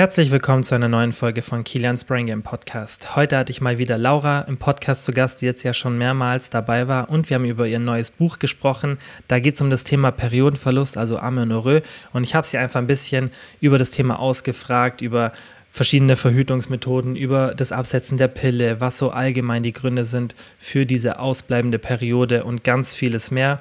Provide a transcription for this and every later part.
Herzlich willkommen zu einer neuen Folge von Kilians Brain Game Podcast. Heute hatte ich mal wieder Laura im Podcast zu Gast, die jetzt ja schon mehrmals dabei war und wir haben über ihr neues Buch gesprochen. Da geht es um das Thema Periodenverlust, also Amenorrhoe und ich habe sie einfach ein bisschen über das Thema ausgefragt, über verschiedene Verhütungsmethoden, über das Absetzen der Pille, was so allgemein die Gründe sind für diese ausbleibende Periode und ganz vieles mehr.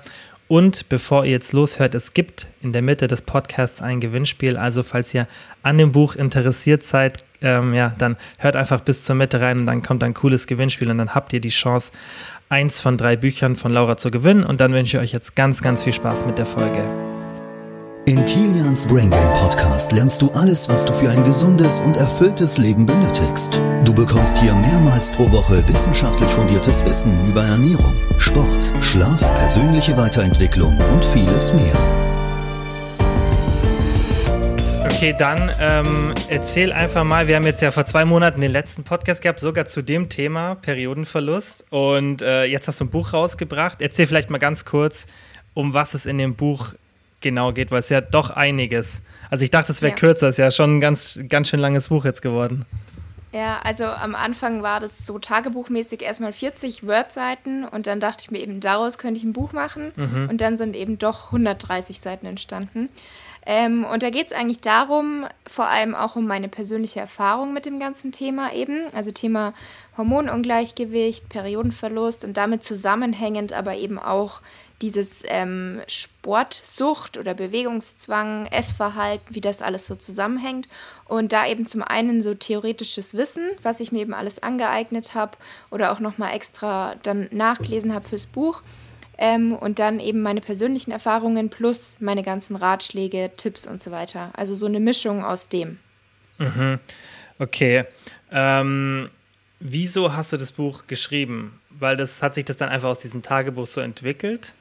Und bevor ihr jetzt loshört, es gibt in der Mitte des Podcasts ein Gewinnspiel. Also falls ihr an dem Buch interessiert seid, ähm, ja, dann hört einfach bis zur Mitte rein und dann kommt ein cooles Gewinnspiel und dann habt ihr die Chance, eins von drei Büchern von Laura zu gewinnen. Und dann wünsche ich euch jetzt ganz, ganz viel Spaß mit der Folge. In Kilians Brain Game Podcast lernst du alles, was du für ein gesundes und erfülltes Leben benötigst. Du bekommst hier mehrmals pro Woche wissenschaftlich fundiertes Wissen über Ernährung, Sport, Schlaf, persönliche Weiterentwicklung und vieles mehr. Okay, dann ähm, erzähl einfach mal, wir haben jetzt ja vor zwei Monaten den letzten Podcast gehabt, sogar zu dem Thema Periodenverlust. Und äh, jetzt hast du ein Buch rausgebracht. Erzähl vielleicht mal ganz kurz, um was es in dem Buch genau geht, weil es ja doch einiges. Also ich dachte, es wäre ja. kürzer, es ist ja schon ein ganz, ganz schön langes Buch jetzt geworden. Ja, also am Anfang war das so tagebuchmäßig erstmal 40 Word-Seiten und dann dachte ich mir eben, daraus könnte ich ein Buch machen mhm. und dann sind eben doch 130 Seiten entstanden. Ähm, und da geht es eigentlich darum, vor allem auch um meine persönliche Erfahrung mit dem ganzen Thema eben, also Thema Hormonungleichgewicht, Periodenverlust und damit zusammenhängend aber eben auch dieses ähm, Sportsucht oder Bewegungszwang, Essverhalten, wie das alles so zusammenhängt. Und da eben zum einen so theoretisches Wissen, was ich mir eben alles angeeignet habe oder auch nochmal extra dann nachgelesen habe fürs Buch. Ähm, und dann eben meine persönlichen Erfahrungen plus meine ganzen Ratschläge, Tipps und so weiter. Also so eine Mischung aus dem. Mhm. Okay. Ähm, wieso hast du das Buch geschrieben? Weil das hat sich das dann einfach aus diesem Tagebuch so entwickelt?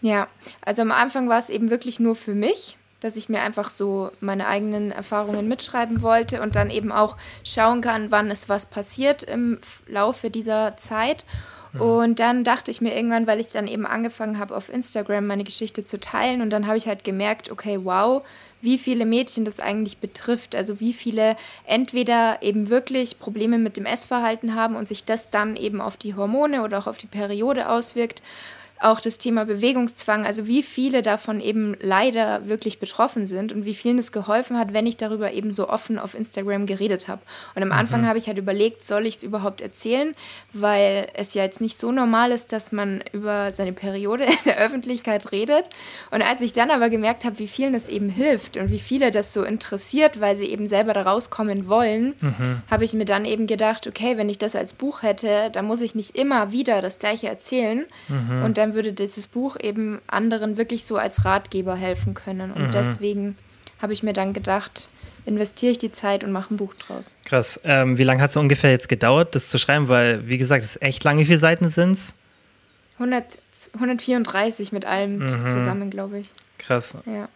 Ja, also am Anfang war es eben wirklich nur für mich, dass ich mir einfach so meine eigenen Erfahrungen mitschreiben wollte und dann eben auch schauen kann, wann ist was passiert im Laufe dieser Zeit. Mhm. Und dann dachte ich mir irgendwann, weil ich dann eben angefangen habe, auf Instagram meine Geschichte zu teilen und dann habe ich halt gemerkt, okay, wow, wie viele Mädchen das eigentlich betrifft. Also wie viele entweder eben wirklich Probleme mit dem Essverhalten haben und sich das dann eben auf die Hormone oder auch auf die Periode auswirkt auch das Thema Bewegungszwang, also wie viele davon eben leider wirklich betroffen sind und wie vielen es geholfen hat, wenn ich darüber eben so offen auf Instagram geredet habe. Und am Anfang mhm. habe ich halt überlegt, soll ich es überhaupt erzählen, weil es ja jetzt nicht so normal ist, dass man über seine Periode in der Öffentlichkeit redet. Und als ich dann aber gemerkt habe, wie vielen es eben hilft und wie viele das so interessiert, weil sie eben selber da rauskommen wollen, mhm. habe ich mir dann eben gedacht, okay, wenn ich das als Buch hätte, dann muss ich nicht immer wieder das gleiche erzählen. Mhm. Und dann würde dieses Buch eben anderen wirklich so als Ratgeber helfen können. Und mhm. deswegen habe ich mir dann gedacht, investiere ich die Zeit und mache ein Buch draus. Krass. Ähm, wie lange hat es ungefähr jetzt gedauert, das zu schreiben? Weil, wie gesagt, es ist echt lang. Wie viele Seiten sind es? 134 mit allem mhm. zusammen, glaube ich. Krass. Ja.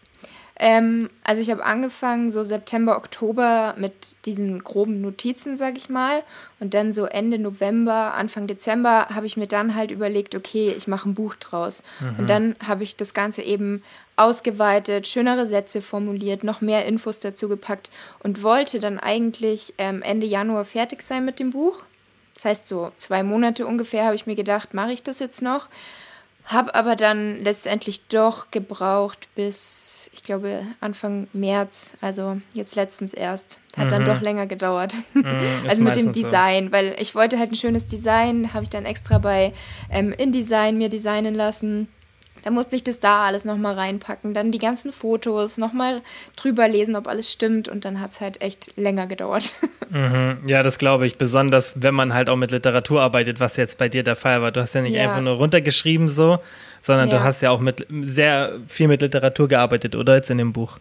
Ähm, also ich habe angefangen so September, Oktober mit diesen groben Notizen, sag ich mal. Und dann so Ende November, Anfang Dezember habe ich mir dann halt überlegt, okay, ich mache ein Buch draus. Mhm. Und dann habe ich das Ganze eben ausgeweitet, schönere Sätze formuliert, noch mehr Infos dazu gepackt und wollte dann eigentlich ähm, Ende Januar fertig sein mit dem Buch. Das heißt, so zwei Monate ungefähr habe ich mir gedacht, mache ich das jetzt noch? Habe aber dann letztendlich doch gebraucht bis, ich glaube, Anfang März, also jetzt letztens erst. Hat mhm. dann doch länger gedauert. Mhm, also mit dem Design, so. weil ich wollte halt ein schönes Design, habe ich dann extra bei ähm, InDesign mir designen lassen. Da musste ich das da alles nochmal reinpacken, dann die ganzen Fotos nochmal drüber lesen, ob alles stimmt und dann hat es halt echt länger gedauert. Mhm. Ja, das glaube ich, besonders wenn man halt auch mit Literatur arbeitet, was jetzt bei dir der Fall war. Du hast ja nicht ja. einfach nur runtergeschrieben so, sondern ja. du hast ja auch mit sehr viel mit Literatur gearbeitet, oder jetzt in dem Buch?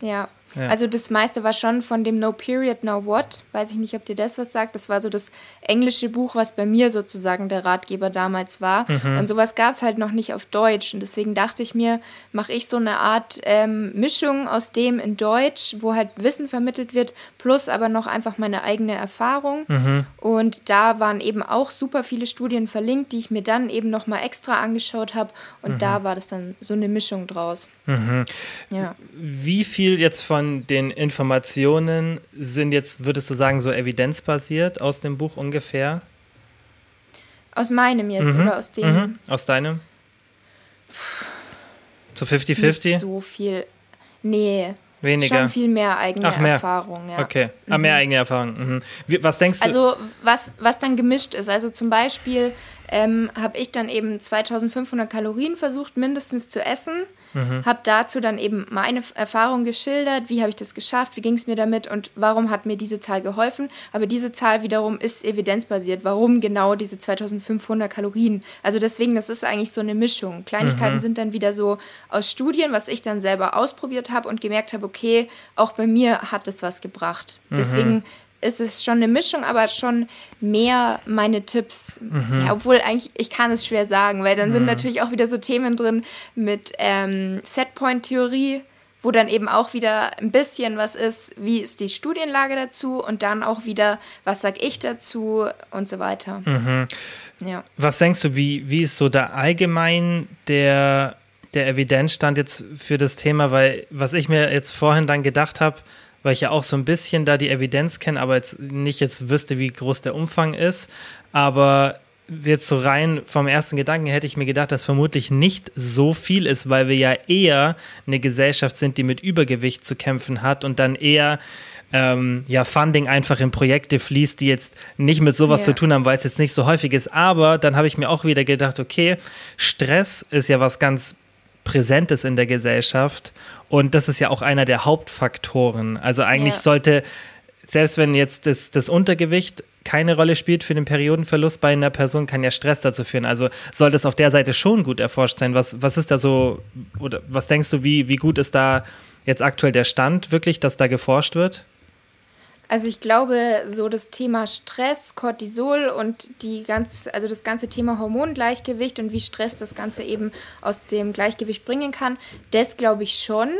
Ja, ja. Also das meiste war schon von dem No Period, No What. Weiß ich nicht, ob dir das was sagt. Das war so das englische Buch, was bei mir sozusagen der Ratgeber damals war. Mhm. Und sowas gab es halt noch nicht auf Deutsch. Und deswegen dachte ich mir, mache ich so eine Art ähm, Mischung aus dem in Deutsch, wo halt Wissen vermittelt wird, plus aber noch einfach meine eigene Erfahrung. Mhm. Und da waren eben auch super viele Studien verlinkt, die ich mir dann eben nochmal extra angeschaut habe. Und mhm. da war das dann so eine Mischung draus. Mhm. Ja. Wie viel jetzt von den Informationen sind jetzt, würdest du sagen, so evidenzbasiert aus dem Buch ungefähr? Aus meinem jetzt mhm. oder aus dem? Mhm. Aus deinem? Zu 50-50? So viel. Nee. Weniger. Schon viel mehr eigene Ach, mehr. Erfahrung, ja. Okay. Ah, mehr mhm. eigene Erfahrung. Mhm. Was denkst du? Also, was, was dann gemischt ist. Also, zum Beispiel ähm, habe ich dann eben 2500 Kalorien versucht, mindestens zu essen. Mhm. Habe dazu dann eben meine Erfahrung geschildert, wie habe ich das geschafft, wie ging es mir damit und warum hat mir diese Zahl geholfen. Aber diese Zahl wiederum ist evidenzbasiert. Warum genau diese 2500 Kalorien? Also deswegen, das ist eigentlich so eine Mischung. Kleinigkeiten mhm. sind dann wieder so aus Studien, was ich dann selber ausprobiert habe und gemerkt habe, okay, auch bei mir hat es was gebracht. Mhm. Deswegen ist es schon eine Mischung, aber schon mehr meine Tipps. Mhm. Ja, obwohl eigentlich, ich kann es schwer sagen, weil dann mhm. sind natürlich auch wieder so Themen drin mit ähm, Setpoint-Theorie, wo dann eben auch wieder ein bisschen was ist, wie ist die Studienlage dazu und dann auch wieder, was sag ich dazu und so weiter. Mhm. Ja. Was denkst du, wie, wie ist so da allgemein der, der Evidenzstand jetzt für das Thema? Weil was ich mir jetzt vorhin dann gedacht habe, weil ich ja auch so ein bisschen da die Evidenz kenne, aber jetzt nicht jetzt wüsste, wie groß der Umfang ist. Aber jetzt so rein vom ersten Gedanken hätte ich mir gedacht, dass vermutlich nicht so viel ist, weil wir ja eher eine Gesellschaft sind, die mit Übergewicht zu kämpfen hat und dann eher ähm, ja, Funding einfach in Projekte fließt, die jetzt nicht mit sowas yeah. zu tun haben, weil es jetzt nicht so häufig ist. Aber dann habe ich mir auch wieder gedacht, okay, Stress ist ja was ganz Präsentes in der Gesellschaft. Und das ist ja auch einer der Hauptfaktoren. Also eigentlich ja. sollte, selbst wenn jetzt das, das Untergewicht keine Rolle spielt für den Periodenverlust bei einer Person, kann ja Stress dazu führen. Also soll das auf der Seite schon gut erforscht sein. Was, was ist da so, oder was denkst du, wie, wie gut ist da jetzt aktuell der Stand wirklich, dass da geforscht wird? Also ich glaube, so das Thema Stress, Cortisol und die ganz, also das ganze Thema Hormongleichgewicht und wie Stress das Ganze eben aus dem Gleichgewicht bringen kann, das glaube ich schon.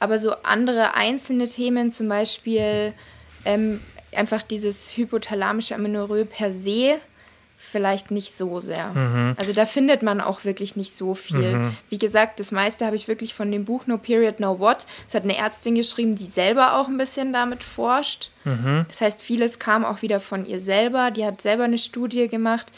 Aber so andere einzelne Themen, zum Beispiel ähm, einfach dieses hypothalamische Amenorrhoe per se, vielleicht nicht so sehr. Mhm. Also da findet man auch wirklich nicht so viel. Mhm. Wie gesagt, das meiste habe ich wirklich von dem Buch No Period, No What. Es hat eine Ärztin geschrieben, die selber auch ein bisschen damit forscht. Mhm. Das heißt, vieles kam auch wieder von ihr selber. Die hat selber eine Studie gemacht.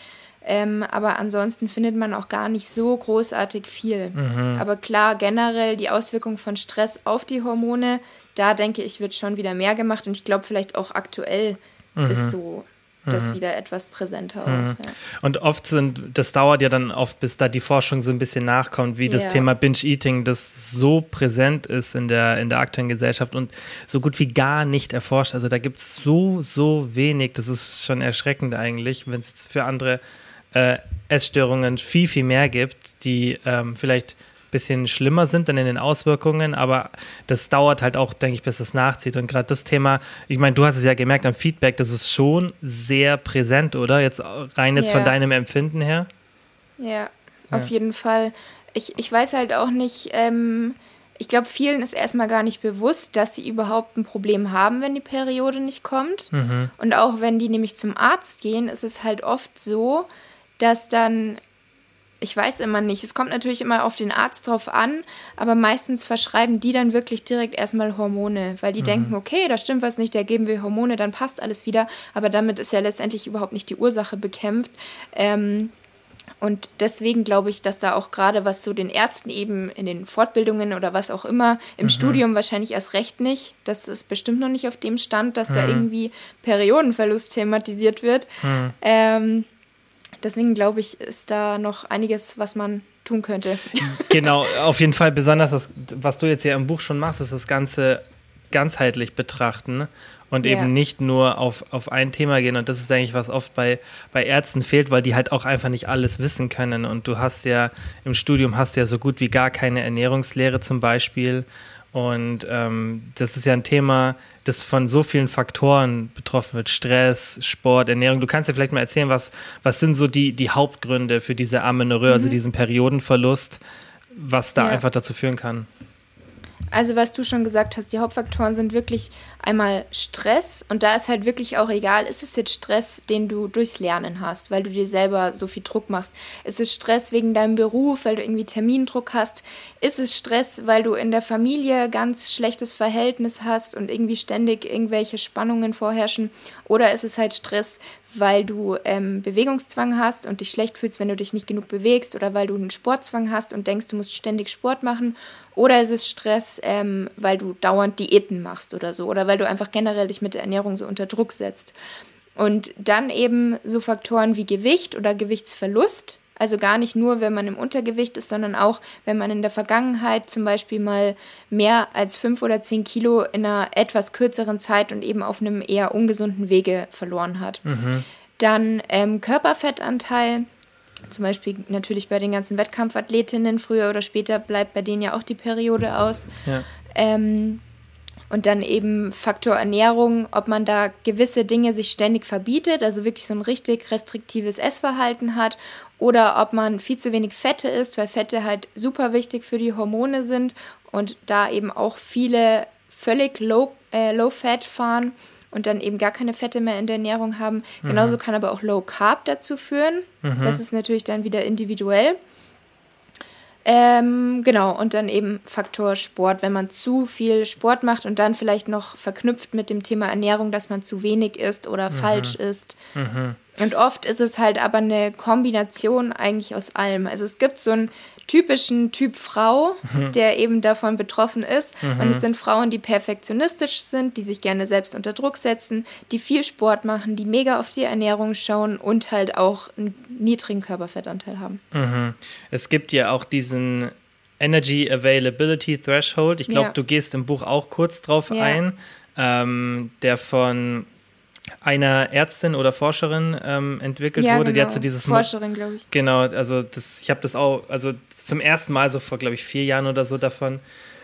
Ähm, aber ansonsten findet man auch gar nicht so großartig viel. Mhm. Aber klar, generell die Auswirkungen von Stress auf die Hormone, da denke ich, wird schon wieder mehr gemacht. Und ich glaube, vielleicht auch aktuell ist mhm. so das mhm. wieder etwas präsenter. Mhm. Auch, ja. Und oft sind, das dauert ja dann oft, bis da die Forschung so ein bisschen nachkommt, wie das ja. Thema Binge-Eating, das so präsent ist in der, in der aktuellen Gesellschaft und so gut wie gar nicht erforscht. Also da gibt es so, so wenig, das ist schon erschreckend eigentlich, wenn es für andere äh, Essstörungen viel, viel mehr gibt, die ähm, vielleicht bisschen schlimmer sind dann in den Auswirkungen, aber das dauert halt auch, denke ich, bis es nachzieht. Und gerade das Thema, ich meine, du hast es ja gemerkt am Feedback, das ist schon sehr präsent, oder? Jetzt rein jetzt ja. von deinem Empfinden her. Ja, auf ja. jeden Fall. Ich, ich weiß halt auch nicht, ähm, ich glaube, vielen ist erstmal gar nicht bewusst, dass sie überhaupt ein Problem haben, wenn die Periode nicht kommt. Mhm. Und auch wenn die nämlich zum Arzt gehen, ist es halt oft so, dass dann ich weiß immer nicht. Es kommt natürlich immer auf den Arzt drauf an, aber meistens verschreiben die dann wirklich direkt erstmal Hormone, weil die mhm. denken, okay, da stimmt was nicht, da geben wir Hormone, dann passt alles wieder. Aber damit ist ja letztendlich überhaupt nicht die Ursache bekämpft. Ähm, und deswegen glaube ich, dass da auch gerade was so den Ärzten eben in den Fortbildungen oder was auch immer, im mhm. Studium wahrscheinlich erst recht nicht. Das ist bestimmt noch nicht auf dem Stand, dass mhm. da irgendwie Periodenverlust thematisiert wird. Mhm. Ähm, Deswegen glaube ich, ist da noch einiges, was man tun könnte. Genau, auf jeden Fall. Besonders das, was du jetzt ja im Buch schon machst, ist das Ganze ganzheitlich betrachten und ja. eben nicht nur auf, auf ein Thema gehen. Und das ist eigentlich, was oft bei, bei Ärzten fehlt, weil die halt auch einfach nicht alles wissen können. Und du hast ja im Studium hast ja so gut wie gar keine Ernährungslehre zum Beispiel. Und ähm, das ist ja ein Thema, das von so vielen Faktoren betroffen wird. Stress, Sport, Ernährung. Du kannst ja vielleicht mal erzählen, was, was sind so die, die Hauptgründe für diese Amenorrhoe, also mhm. also diesen Periodenverlust, was da ja. einfach dazu führen kann. Also was du schon gesagt hast, die Hauptfaktoren sind wirklich einmal Stress und da ist halt wirklich auch egal, ist es jetzt Stress, den du durchs Lernen hast, weil du dir selber so viel Druck machst? Ist es Stress wegen deinem Beruf, weil du irgendwie Termindruck hast? Ist es Stress, weil du in der Familie ganz schlechtes Verhältnis hast und irgendwie ständig irgendwelche Spannungen vorherrschen? Oder ist es halt Stress, weil du ähm, Bewegungszwang hast und dich schlecht fühlst, wenn du dich nicht genug bewegst oder weil du einen Sportzwang hast und denkst, du musst ständig Sport machen oder ist es Stress, ähm, weil du dauernd Diäten machst oder so oder weil du einfach generell dich mit der Ernährung so unter Druck setzt. Und dann eben so Faktoren wie Gewicht oder Gewichtsverlust, also gar nicht nur, wenn man im Untergewicht ist, sondern auch, wenn man in der Vergangenheit zum Beispiel mal mehr als fünf oder zehn Kilo in einer etwas kürzeren Zeit und eben auf einem eher ungesunden Wege verloren hat. Mhm. Dann ähm, Körperfettanteil, zum Beispiel natürlich bei den ganzen Wettkampfathletinnen, früher oder später bleibt bei denen ja auch die Periode aus. Ja. Ähm, und dann eben Faktor Ernährung, ob man da gewisse Dinge sich ständig verbietet, also wirklich so ein richtig restriktives Essverhalten hat oder ob man viel zu wenig Fette isst, weil Fette halt super wichtig für die Hormone sind und da eben auch viele völlig low, äh, low fat fahren und dann eben gar keine Fette mehr in der Ernährung haben. Mhm. Genauso kann aber auch Low Carb dazu führen. Mhm. Das ist natürlich dann wieder individuell. Ähm, genau, und dann eben Faktor Sport, wenn man zu viel Sport macht und dann vielleicht noch verknüpft mit dem Thema Ernährung, dass man zu wenig isst oder mhm. falsch isst. Mhm. Und oft ist es halt aber eine Kombination eigentlich aus allem. Also es gibt so einen typischen Typ Frau, mhm. der eben davon betroffen ist. Mhm. Und es sind Frauen, die perfektionistisch sind, die sich gerne selbst unter Druck setzen, die viel Sport machen, die mega auf die Ernährung schauen und halt auch einen niedrigen Körperfettanteil haben. Mhm. Es gibt ja auch diesen Energy Availability Threshold. Ich glaube, ja. du gehst im Buch auch kurz drauf ja. ein, ähm, der von einer Ärztin oder Forscherin ähm, entwickelt ja, wurde. Genau. Die hat so dieses Forscherin, glaube ich. Genau, also das, ich habe das auch, also zum ersten Mal so vor, glaube ich, vier Jahren oder so davon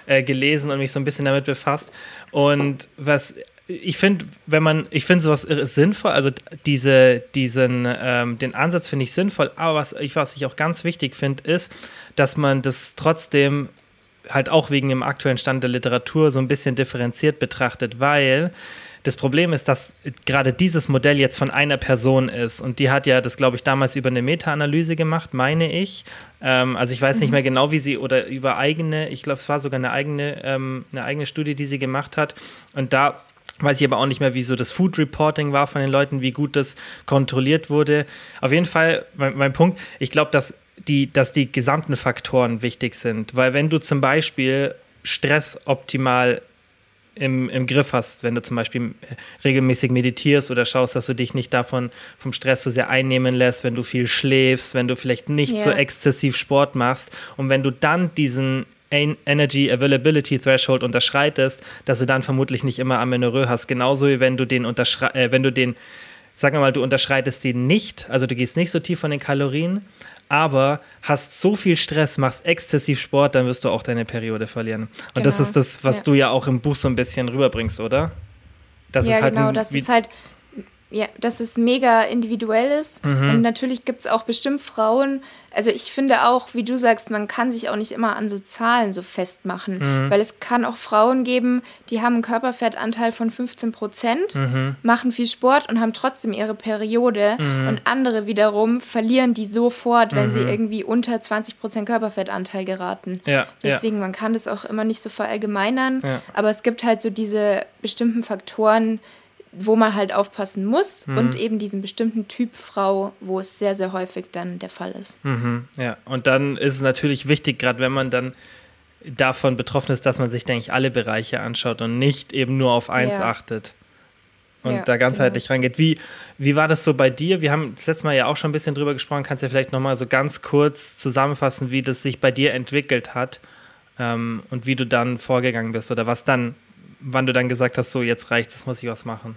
äh, gelesen und mich so ein bisschen damit befasst. Und was ich finde, wenn man, ich finde sowas sinnvoll, also diese, diesen, ähm, den Ansatz finde ich sinnvoll, aber was ich, was ich auch ganz wichtig finde, ist, dass man das trotzdem halt auch wegen dem aktuellen Stand der Literatur so ein bisschen differenziert betrachtet, weil das Problem ist, dass gerade dieses Modell jetzt von einer Person ist und die hat ja das, glaube ich, damals über eine Meta-Analyse gemacht, meine ich. Ähm, also ich weiß mhm. nicht mehr genau, wie sie oder über eigene, ich glaube, es war sogar eine eigene, ähm, eine eigene Studie, die sie gemacht hat. Und da weiß ich aber auch nicht mehr, wie so das Food Reporting war von den Leuten, wie gut das kontrolliert wurde. Auf jeden Fall, mein, mein Punkt, ich glaube, dass die, dass die gesamten Faktoren wichtig sind, weil wenn du zum Beispiel Stress optimal im, im Griff hast, wenn du zum Beispiel regelmäßig meditierst oder schaust, dass du dich nicht davon vom Stress so sehr einnehmen lässt, wenn du viel schläfst, wenn du vielleicht nicht yeah. so exzessiv Sport machst und wenn du dann diesen Energy Availability Threshold unterschreitest, dass du dann vermutlich nicht immer Amenorrhoe hast. Genauso wie wenn du den unterschrei äh, wenn du den, sagen wir mal, du unterschreitest den nicht, also du gehst nicht so tief von den Kalorien, aber hast so viel Stress, machst exzessiv Sport, dann wirst du auch deine Periode verlieren. Und genau. das ist das, was ja. du ja auch im Buch so ein bisschen rüberbringst, oder? Das ja, ist halt genau, das ist halt ja, dass es mega individuell ist. Mhm. Und natürlich gibt es auch bestimmt Frauen, also ich finde auch, wie du sagst, man kann sich auch nicht immer an so Zahlen so festmachen, mhm. weil es kann auch Frauen geben, die haben einen Körperfettanteil von 15 Prozent, mhm. machen viel Sport und haben trotzdem ihre Periode mhm. und andere wiederum verlieren die sofort, wenn sie mhm. irgendwie unter 20 Prozent Körperfettanteil geraten. Ja, Deswegen, ja. man kann das auch immer nicht so verallgemeinern, ja. aber es gibt halt so diese bestimmten Faktoren, wo man halt aufpassen muss mhm. und eben diesen bestimmten Typ Frau, wo es sehr, sehr häufig dann der Fall ist. Mhm. Ja, und dann ist es natürlich wichtig, gerade wenn man dann davon betroffen ist, dass man sich, denke ich, alle Bereiche anschaut und nicht eben nur auf eins ja. achtet und ja, da ganzheitlich genau. rangeht. Wie, wie war das so bei dir? Wir haben das letzte Mal ja auch schon ein bisschen drüber gesprochen. Kannst du ja vielleicht nochmal so ganz kurz zusammenfassen, wie das sich bei dir entwickelt hat ähm, und wie du dann vorgegangen bist oder was dann, wann du dann gesagt hast, so jetzt reicht es, muss ich was machen?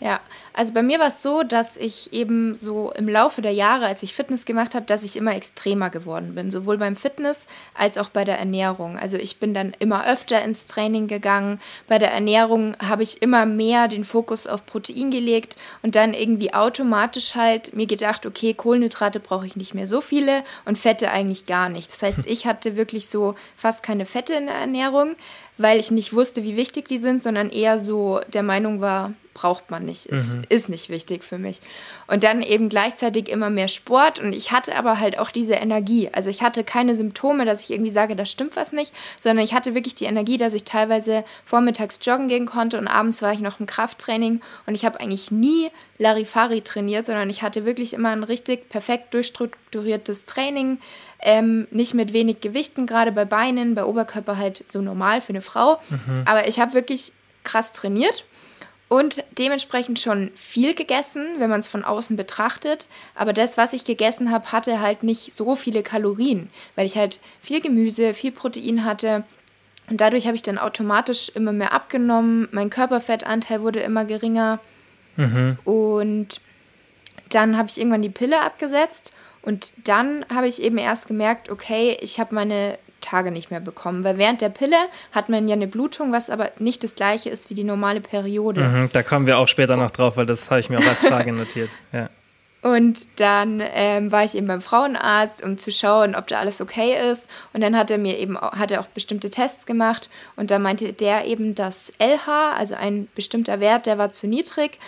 Ja, also bei mir war es so, dass ich eben so im Laufe der Jahre, als ich Fitness gemacht habe, dass ich immer extremer geworden bin, sowohl beim Fitness als auch bei der Ernährung. Also ich bin dann immer öfter ins Training gegangen. Bei der Ernährung habe ich immer mehr den Fokus auf Protein gelegt und dann irgendwie automatisch halt mir gedacht, okay, Kohlenhydrate brauche ich nicht mehr so viele und Fette eigentlich gar nicht. Das heißt, ich hatte wirklich so fast keine Fette in der Ernährung, weil ich nicht wusste, wie wichtig die sind, sondern eher so der Meinung war, braucht man nicht, ist, mhm. ist nicht wichtig für mich. Und dann eben gleichzeitig immer mehr Sport und ich hatte aber halt auch diese Energie. Also ich hatte keine Symptome, dass ich irgendwie sage, da stimmt was nicht, sondern ich hatte wirklich die Energie, dass ich teilweise vormittags joggen gehen konnte und abends war ich noch im Krafttraining und ich habe eigentlich nie Larifari trainiert, sondern ich hatte wirklich immer ein richtig perfekt durchstrukturiertes Training. Ähm, nicht mit wenig Gewichten, gerade bei Beinen, bei Oberkörper halt so normal für eine Frau. Mhm. Aber ich habe wirklich krass trainiert und dementsprechend schon viel gegessen, wenn man es von außen betrachtet. Aber das, was ich gegessen habe, hatte halt nicht so viele Kalorien, weil ich halt viel Gemüse, viel Protein hatte. Und dadurch habe ich dann automatisch immer mehr abgenommen. Mein Körperfettanteil wurde immer geringer. Mhm. Und dann habe ich irgendwann die Pille abgesetzt. Und dann habe ich eben erst gemerkt, okay, ich habe meine Tage nicht mehr bekommen. Weil während der Pille hat man ja eine Blutung, was aber nicht das gleiche ist wie die normale Periode. Mhm, da kommen wir auch später noch drauf, weil das habe ich mir auch als Frage notiert. Ja. Und dann ähm, war ich eben beim Frauenarzt, um zu schauen, ob da alles okay ist. Und dann hat er mir eben auch, hat er auch bestimmte Tests gemacht. Und da meinte der eben, dass LH, also ein bestimmter Wert, der war zu niedrig.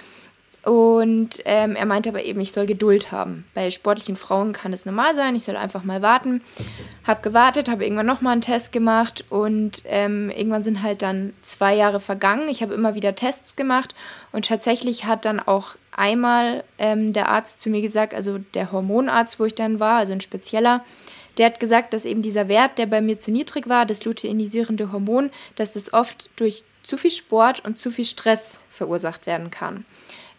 Und ähm, er meinte aber eben, ich soll Geduld haben. Bei sportlichen Frauen kann es normal sein, ich soll einfach mal warten. Hab gewartet, habe irgendwann nochmal einen Test gemacht und ähm, irgendwann sind halt dann zwei Jahre vergangen. Ich habe immer wieder Tests gemacht und tatsächlich hat dann auch einmal ähm, der Arzt zu mir gesagt, also der Hormonarzt, wo ich dann war, also ein spezieller, der hat gesagt, dass eben dieser Wert, der bei mir zu niedrig war, das luteinisierende Hormon, dass es oft durch zu viel Sport und zu viel Stress verursacht werden kann.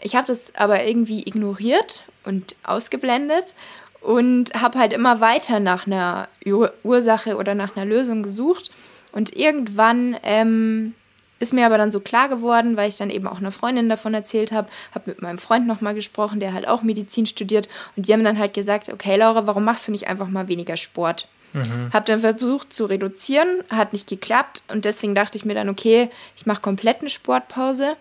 Ich habe das aber irgendwie ignoriert und ausgeblendet und habe halt immer weiter nach einer Ur Ursache oder nach einer Lösung gesucht. Und irgendwann ähm, ist mir aber dann so klar geworden, weil ich dann eben auch einer Freundin davon erzählt habe, habe mit meinem Freund nochmal gesprochen, der halt auch Medizin studiert. Und die haben dann halt gesagt, okay Laura, warum machst du nicht einfach mal weniger Sport? Mhm. Habe dann versucht zu reduzieren, hat nicht geklappt und deswegen dachte ich mir dann, okay, ich mache komplett eine Sportpause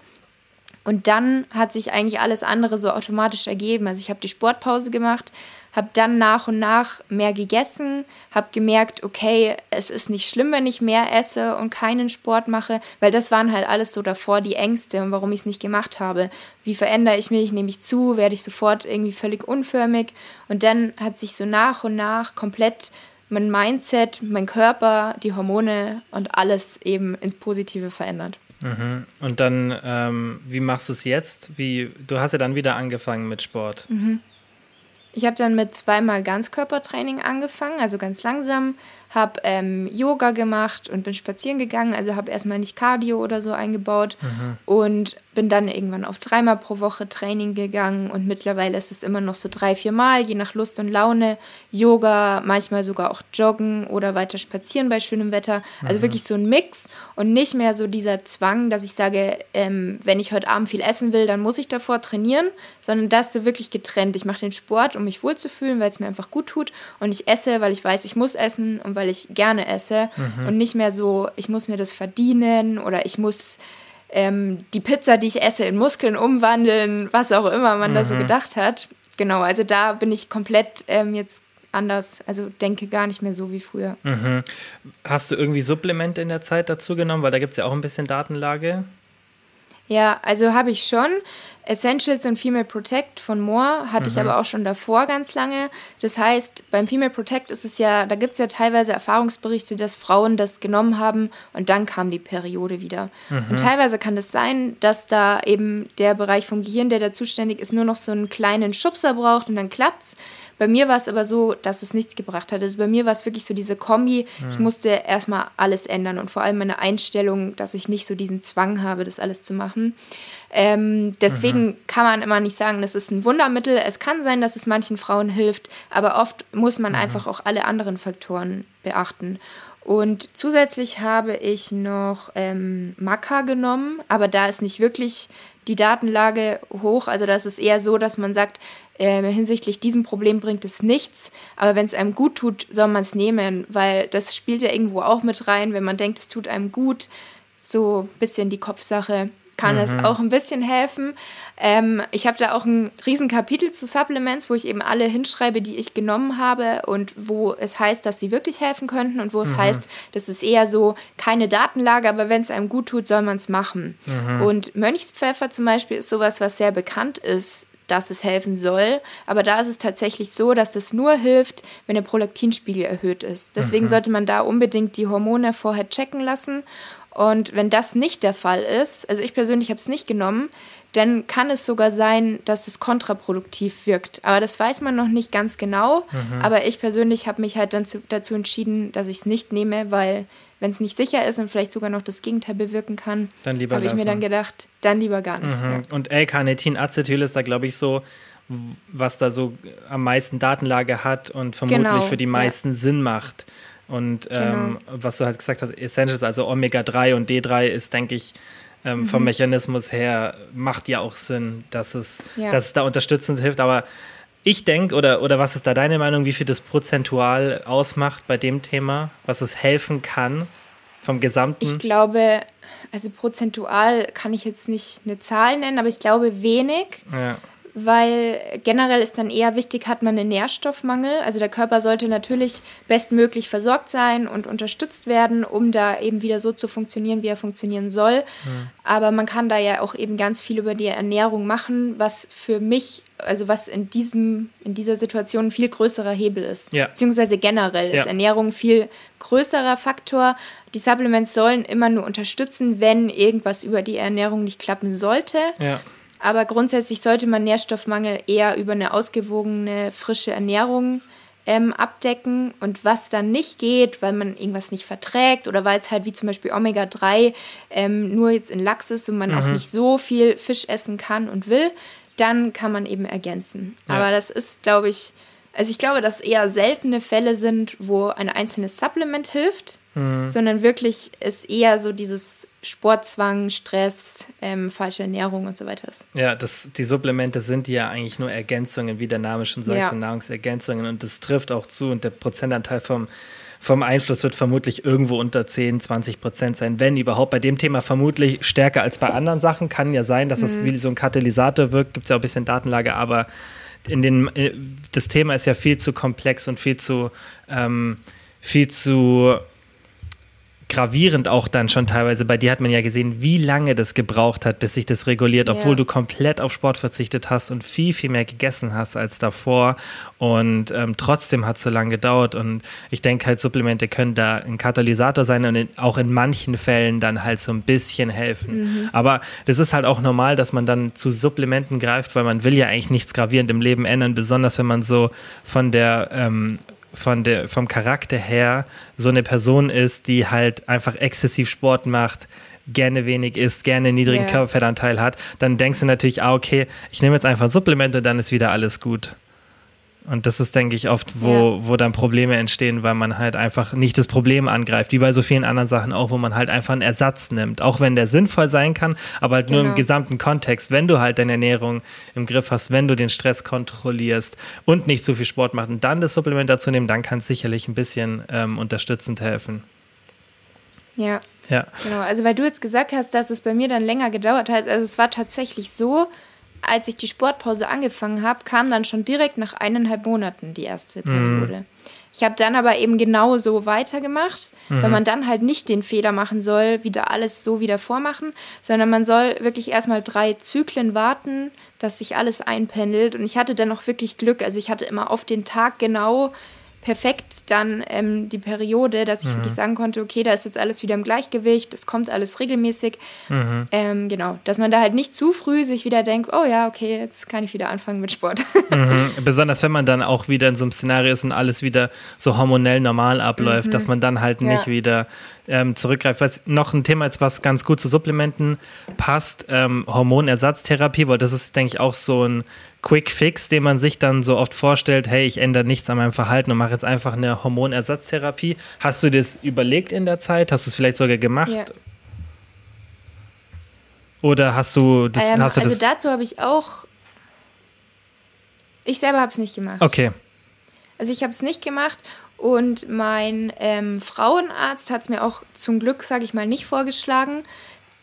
und dann hat sich eigentlich alles andere so automatisch ergeben. Also ich habe die Sportpause gemacht, habe dann nach und nach mehr gegessen, habe gemerkt, okay, es ist nicht schlimm, wenn ich mehr esse und keinen Sport mache, weil das waren halt alles so davor die Ängste und warum ich es nicht gemacht habe. Wie verändere ich mich, nehme ich zu, werde ich sofort irgendwie völlig unförmig und dann hat sich so nach und nach komplett mein Mindset, mein Körper, die Hormone und alles eben ins Positive verändert. Mhm. Und dann, ähm, wie machst du es jetzt? Wie, du hast ja dann wieder angefangen mit Sport. Mhm. Ich habe dann mit zweimal Ganzkörpertraining angefangen, also ganz langsam, habe ähm, Yoga gemacht und bin spazieren gegangen, also habe erstmal nicht Cardio oder so eingebaut mhm. und bin dann irgendwann auf dreimal pro Woche Training gegangen und mittlerweile ist es immer noch so drei, vier Mal, je nach Lust und Laune. Yoga, manchmal sogar auch joggen oder weiter spazieren bei schönem Wetter. Also mhm. wirklich so ein Mix und nicht mehr so dieser Zwang, dass ich sage, ähm, wenn ich heute Abend viel essen will, dann muss ich davor trainieren, sondern das so wirklich getrennt. Ich mache den Sport, um mich wohlzufühlen, weil es mir einfach gut tut und ich esse, weil ich weiß, ich muss essen und weil ich gerne esse mhm. und nicht mehr so, ich muss mir das verdienen oder ich muss ähm, die Pizza, die ich esse, in Muskeln umwandeln, was auch immer man mhm. da so mhm. gedacht hat. Genau, also da bin ich komplett ähm, jetzt anders, also denke gar nicht mehr so wie früher. Mhm. Hast du irgendwie Supplemente in der Zeit dazu genommen, weil da gibt es ja auch ein bisschen Datenlage? Ja, also habe ich schon. Essentials und Female Protect von Moore hatte mhm. ich aber auch schon davor ganz lange. Das heißt, beim Female Protect ist es ja, da gibt es ja teilweise Erfahrungsberichte, dass Frauen das genommen haben und dann kam die Periode wieder. Mhm. Und teilweise kann es das sein, dass da eben der Bereich vom Gehirn, der da zuständig ist, nur noch so einen kleinen Schubser braucht und dann klappt's. Bei mir war es aber so, dass es nichts gebracht hat. Also bei mir war es wirklich so diese Kombi. Mhm. Ich musste erstmal alles ändern und vor allem meine Einstellung, dass ich nicht so diesen Zwang habe, das alles zu machen. Ähm, deswegen mhm. kann man immer nicht sagen, das ist ein Wundermittel. Es kann sein, dass es manchen Frauen hilft, aber oft muss man mhm. einfach auch alle anderen Faktoren beachten. Und zusätzlich habe ich noch ähm, Maca genommen, aber da ist nicht wirklich die Datenlage hoch. Also das ist eher so, dass man sagt, äh, hinsichtlich diesem Problem bringt es nichts, aber wenn es einem gut tut, soll man es nehmen, weil das spielt ja irgendwo auch mit rein, wenn man denkt, es tut einem gut, so ein bisschen die Kopfsache kann mhm. es auch ein bisschen helfen. Ähm, ich habe da auch ein riesen Kapitel zu Supplements, wo ich eben alle hinschreibe, die ich genommen habe und wo es heißt, dass sie wirklich helfen könnten und wo es mhm. heißt, das ist eher so keine Datenlage, aber wenn es einem gut tut, soll man es machen. Mhm. Und Mönchspfeffer zum Beispiel ist sowas, was sehr bekannt ist dass es helfen soll. Aber da ist es tatsächlich so, dass es nur hilft, wenn der Prolaktinspiegel erhöht ist. Deswegen mhm. sollte man da unbedingt die Hormone vorher checken lassen und wenn das nicht der Fall ist, also ich persönlich habe es nicht genommen, dann kann es sogar sein, dass es kontraproduktiv wirkt. Aber das weiß man noch nicht ganz genau. Mhm. Aber ich persönlich habe mich halt dann zu, dazu entschieden, dass ich es nicht nehme, weil wenn es nicht sicher ist und vielleicht sogar noch das Gegenteil bewirken kann, habe ich mir dann gedacht, dann lieber gar nicht. Mhm. Und L-Carnitin-Acetyl ist da, glaube ich, so, was da so am meisten Datenlage hat und vermutlich genau, für die meisten ja. Sinn macht. Und ähm, genau. was du halt gesagt hast, Essentials, also Omega-3 und D3 ist, denke ich, ähm, mhm. vom Mechanismus her macht ja auch Sinn, dass es, ja. dass es da unterstützend hilft. Aber ich denke, oder, oder was ist da deine Meinung, wie viel das prozentual ausmacht bei dem Thema, was es helfen kann vom Gesamten? Ich glaube, also prozentual kann ich jetzt nicht eine Zahl nennen, aber ich glaube wenig. Ja weil generell ist dann eher wichtig, hat man einen Nährstoffmangel. Also der Körper sollte natürlich bestmöglich versorgt sein und unterstützt werden, um da eben wieder so zu funktionieren, wie er funktionieren soll. Mhm. Aber man kann da ja auch eben ganz viel über die Ernährung machen, was für mich, also was in diesem, in dieser Situation ein viel größerer Hebel ist. Ja. Beziehungsweise generell ist ja. Ernährung ein viel größerer Faktor. Die Supplements sollen immer nur unterstützen, wenn irgendwas über die Ernährung nicht klappen sollte. Ja. Aber grundsätzlich sollte man Nährstoffmangel eher über eine ausgewogene, frische Ernährung ähm, abdecken. Und was dann nicht geht, weil man irgendwas nicht verträgt oder weil es halt wie zum Beispiel Omega-3 ähm, nur jetzt in Lachs ist und man mhm. auch nicht so viel Fisch essen kann und will, dann kann man eben ergänzen. Ja. Aber das ist, glaube ich, also ich glaube, dass eher seltene Fälle sind, wo ein einzelnes Supplement hilft, mhm. sondern wirklich es eher so dieses Sportzwang, Stress, ähm, falsche Ernährung und so weiter ist. Ja, das, die Supplemente sind ja eigentlich nur Ergänzungen, wie der Name schon sagt, ja. Nahrungsergänzungen und das trifft auch zu und der Prozentanteil vom, vom Einfluss wird vermutlich irgendwo unter 10, 20 Prozent sein, wenn überhaupt. Bei dem Thema vermutlich stärker als bei anderen Sachen. Kann ja sein, dass mhm. es wie so ein Katalysator wirkt, gibt es ja auch ein bisschen Datenlage, aber in den, äh, das Thema ist ja viel zu komplex und viel zu, ähm, viel zu gravierend auch dann schon teilweise. Bei dir hat man ja gesehen, wie lange das gebraucht hat, bis sich das reguliert, obwohl ja. du komplett auf Sport verzichtet hast und viel, viel mehr gegessen hast als davor. Und ähm, trotzdem hat es so lange gedauert. Und ich denke halt, Supplemente können da ein Katalysator sein und in, auch in manchen Fällen dann halt so ein bisschen helfen. Mhm. Aber das ist halt auch normal, dass man dann zu Supplementen greift, weil man will ja eigentlich nichts gravierend im Leben ändern, besonders wenn man so von der ähm, von der, vom Charakter her so eine Person ist, die halt einfach exzessiv Sport macht, gerne wenig isst, gerne niedrigen yeah. Körperfettanteil hat, dann denkst du natürlich, ah, okay, ich nehme jetzt einfach ein Supplement und dann ist wieder alles gut. Und das ist, denke ich, oft, wo, ja. wo dann Probleme entstehen, weil man halt einfach nicht das Problem angreift, wie bei so vielen anderen Sachen auch, wo man halt einfach einen Ersatz nimmt. Auch wenn der sinnvoll sein kann, aber halt genau. nur im genau. gesamten Kontext. Wenn du halt deine Ernährung im Griff hast, wenn du den Stress kontrollierst und nicht zu viel Sport machst und dann das Supplement dazu nehmen, dann kann es sicherlich ein bisschen ähm, unterstützend helfen. Ja. Ja. Genau. Also, weil du jetzt gesagt hast, dass es bei mir dann länger gedauert hat. Also, es war tatsächlich so, als ich die Sportpause angefangen habe, kam dann schon direkt nach eineinhalb Monaten die erste. Periode. Mhm. Ich habe dann aber eben genau so weitergemacht, mhm. weil man dann halt nicht den Fehler machen soll, wieder alles so wieder vormachen, sondern man soll wirklich erstmal drei Zyklen warten, dass sich alles einpendelt. Und ich hatte dann auch wirklich Glück. Also ich hatte immer auf den Tag genau perfekt dann ähm, die Periode, dass ich mhm. wirklich sagen konnte, okay, da ist jetzt alles wieder im Gleichgewicht, es kommt alles regelmäßig. Mhm. Ähm, genau, dass man da halt nicht zu früh sich wieder denkt, oh ja, okay, jetzt kann ich wieder anfangen mit Sport. Mhm. Besonders wenn man dann auch wieder in so einem Szenario ist und alles wieder so hormonell normal abläuft, dass mhm. man dann halt nicht ja. wieder ähm, zurückgreife, was noch ein Thema ist, was ganz gut zu Supplementen passt, ähm, Hormonersatztherapie, weil das ist, denke ich, auch so ein Quick Fix, den man sich dann so oft vorstellt, hey, ich ändere nichts an meinem Verhalten und mache jetzt einfach eine Hormonersatztherapie. Hast du das überlegt in der Zeit? Hast du es vielleicht sogar gemacht? Ja. Oder hast du das? Ähm, hast du also das dazu habe ich auch. Ich selber habe es nicht gemacht. Okay. Also ich habe es nicht gemacht und mein ähm, Frauenarzt hat es mir auch zum Glück, sage ich mal, nicht vorgeschlagen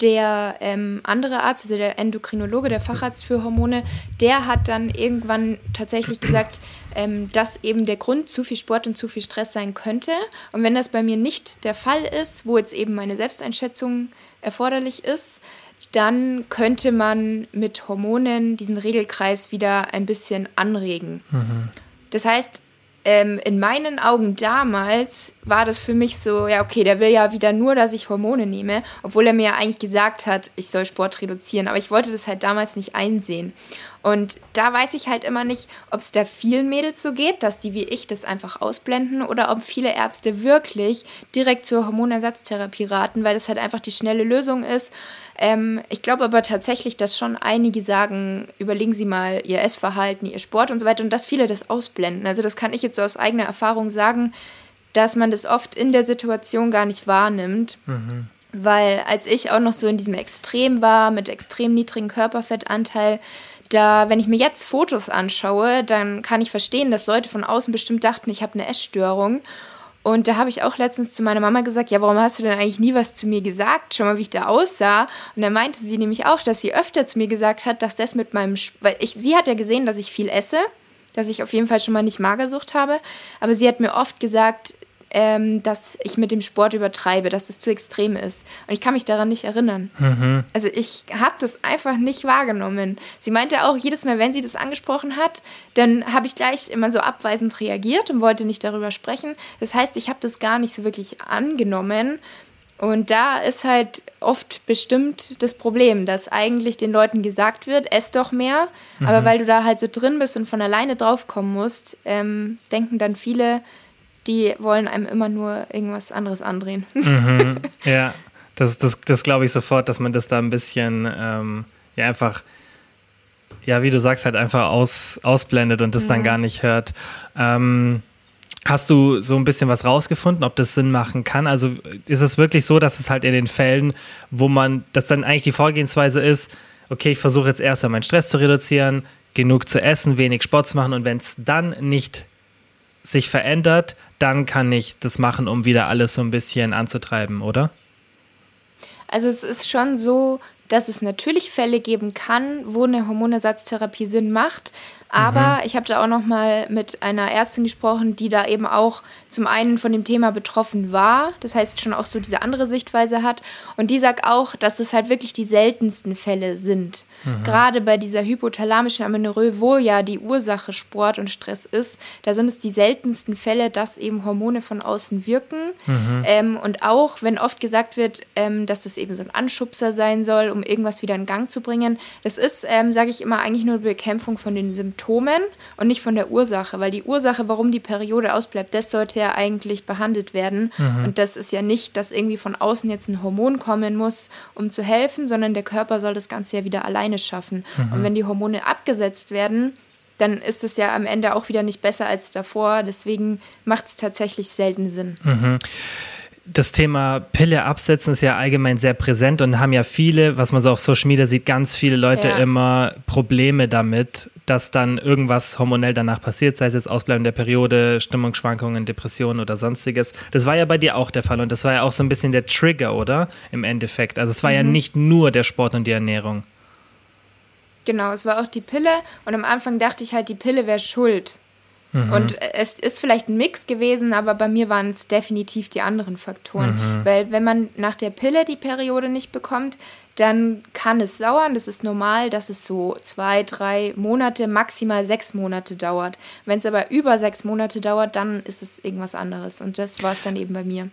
der ähm, andere Arzt, also der Endokrinologe, der Facharzt für Hormone, der hat dann irgendwann tatsächlich gesagt, ähm, dass eben der Grund zu viel Sport und zu viel Stress sein könnte. Und wenn das bei mir nicht der Fall ist, wo jetzt eben meine Selbsteinschätzung erforderlich ist, dann könnte man mit Hormonen diesen Regelkreis wieder ein bisschen anregen. Mhm. Das heißt, ähm, in meinen Augen damals war das für mich so, ja, okay, der will ja wieder nur, dass ich Hormone nehme, obwohl er mir ja eigentlich gesagt hat, ich soll Sport reduzieren. Aber ich wollte das halt damals nicht einsehen. Und da weiß ich halt immer nicht, ob es da vielen Mädels so geht, dass die wie ich das einfach ausblenden oder ob viele Ärzte wirklich direkt zur Hormonersatztherapie raten, weil das halt einfach die schnelle Lösung ist. Ähm, ich glaube aber tatsächlich, dass schon einige sagen, überlegen Sie mal Ihr Essverhalten, Ihr Sport und so weiter und dass viele das ausblenden. Also das kann ich jetzt so aus eigener Erfahrung sagen, dass man das oft in der Situation gar nicht wahrnimmt. Mhm. Weil als ich auch noch so in diesem Extrem war, mit extrem niedrigem Körperfettanteil, da, wenn ich mir jetzt Fotos anschaue, dann kann ich verstehen, dass Leute von außen bestimmt dachten, ich habe eine Essstörung. Und da habe ich auch letztens zu meiner Mama gesagt, ja, warum hast du denn eigentlich nie was zu mir gesagt? Schau mal, wie ich da aussah. Und dann meinte sie nämlich auch, dass sie öfter zu mir gesagt hat, dass das mit meinem, weil ich, sie hat ja gesehen, dass ich viel esse, dass ich auf jeden Fall schon mal nicht Magersucht habe. Aber sie hat mir oft gesagt, ähm, dass ich mit dem Sport übertreibe, dass es zu extrem ist. Und ich kann mich daran nicht erinnern. Mhm. Also ich habe das einfach nicht wahrgenommen. Sie meinte auch, jedes Mal, wenn sie das angesprochen hat, dann habe ich gleich immer so abweisend reagiert und wollte nicht darüber sprechen. Das heißt, ich habe das gar nicht so wirklich angenommen. Und da ist halt oft bestimmt das Problem, dass eigentlich den Leuten gesagt wird, ess doch mehr, mhm. aber weil du da halt so drin bist und von alleine draufkommen musst, ähm, denken dann viele, die wollen einem immer nur irgendwas anderes andrehen. Mhm, ja, das, das, das glaube ich sofort, dass man das da ein bisschen, ähm, ja, einfach, ja, wie du sagst, halt einfach aus, ausblendet und das mhm. dann gar nicht hört. Ähm, Hast du so ein bisschen was rausgefunden, ob das Sinn machen kann? Also ist es wirklich so, dass es halt in den Fällen, wo man, dass dann eigentlich die Vorgehensweise ist, okay, ich versuche jetzt erst einmal meinen Stress zu reduzieren, genug zu essen, wenig Sport zu machen und wenn es dann nicht sich verändert, dann kann ich das machen, um wieder alles so ein bisschen anzutreiben, oder? Also es ist schon so, dass es natürlich Fälle geben kann, wo eine Hormonersatztherapie Sinn macht. Aber mhm. ich habe da auch noch mal mit einer Ärztin gesprochen, die da eben auch zum einen von dem Thema betroffen war, das heißt schon auch so diese andere Sichtweise hat. Und die sagt auch, dass es halt wirklich die seltensten Fälle sind. Mhm. Gerade bei dieser hypothalamischen Amenorrhoe, wo ja die Ursache Sport und Stress ist, da sind es die seltensten Fälle, dass eben Hormone von außen wirken. Mhm. Ähm, und auch, wenn oft gesagt wird, ähm, dass das eben so ein Anschubser sein soll, um irgendwas wieder in Gang zu bringen, das ist, ähm, sage ich immer, eigentlich nur eine Bekämpfung von den Symptomen und nicht von der Ursache, weil die Ursache, warum die Periode ausbleibt, das sollte ja eigentlich behandelt werden. Mhm. Und das ist ja nicht, dass irgendwie von außen jetzt ein Hormon kommen muss, um zu helfen, sondern der Körper soll das Ganze ja wieder allein alleine schaffen. Mhm. Und wenn die Hormone abgesetzt werden, dann ist es ja am Ende auch wieder nicht besser als davor. Deswegen macht es tatsächlich selten Sinn. Mhm das Thema Pille absetzen ist ja allgemein sehr präsent und haben ja viele, was man so auf Social Media sieht, ganz viele Leute ja. immer Probleme damit, dass dann irgendwas hormonell danach passiert, sei es jetzt Ausbleiben der Periode, Stimmungsschwankungen, Depressionen oder sonstiges. Das war ja bei dir auch der Fall und das war ja auch so ein bisschen der Trigger, oder? Im Endeffekt. Also es war mhm. ja nicht nur der Sport und die Ernährung. Genau, es war auch die Pille und am Anfang dachte ich halt, die Pille wäre schuld. Mhm. Und es ist vielleicht ein Mix gewesen, aber bei mir waren es definitiv die anderen Faktoren. Mhm. Weil wenn man nach der Pille die Periode nicht bekommt, dann kann es dauern. Das ist normal, dass es so zwei, drei Monate, maximal sechs Monate dauert. Wenn es aber über sechs Monate dauert, dann ist es irgendwas anderes. Und das war es dann eben bei mir.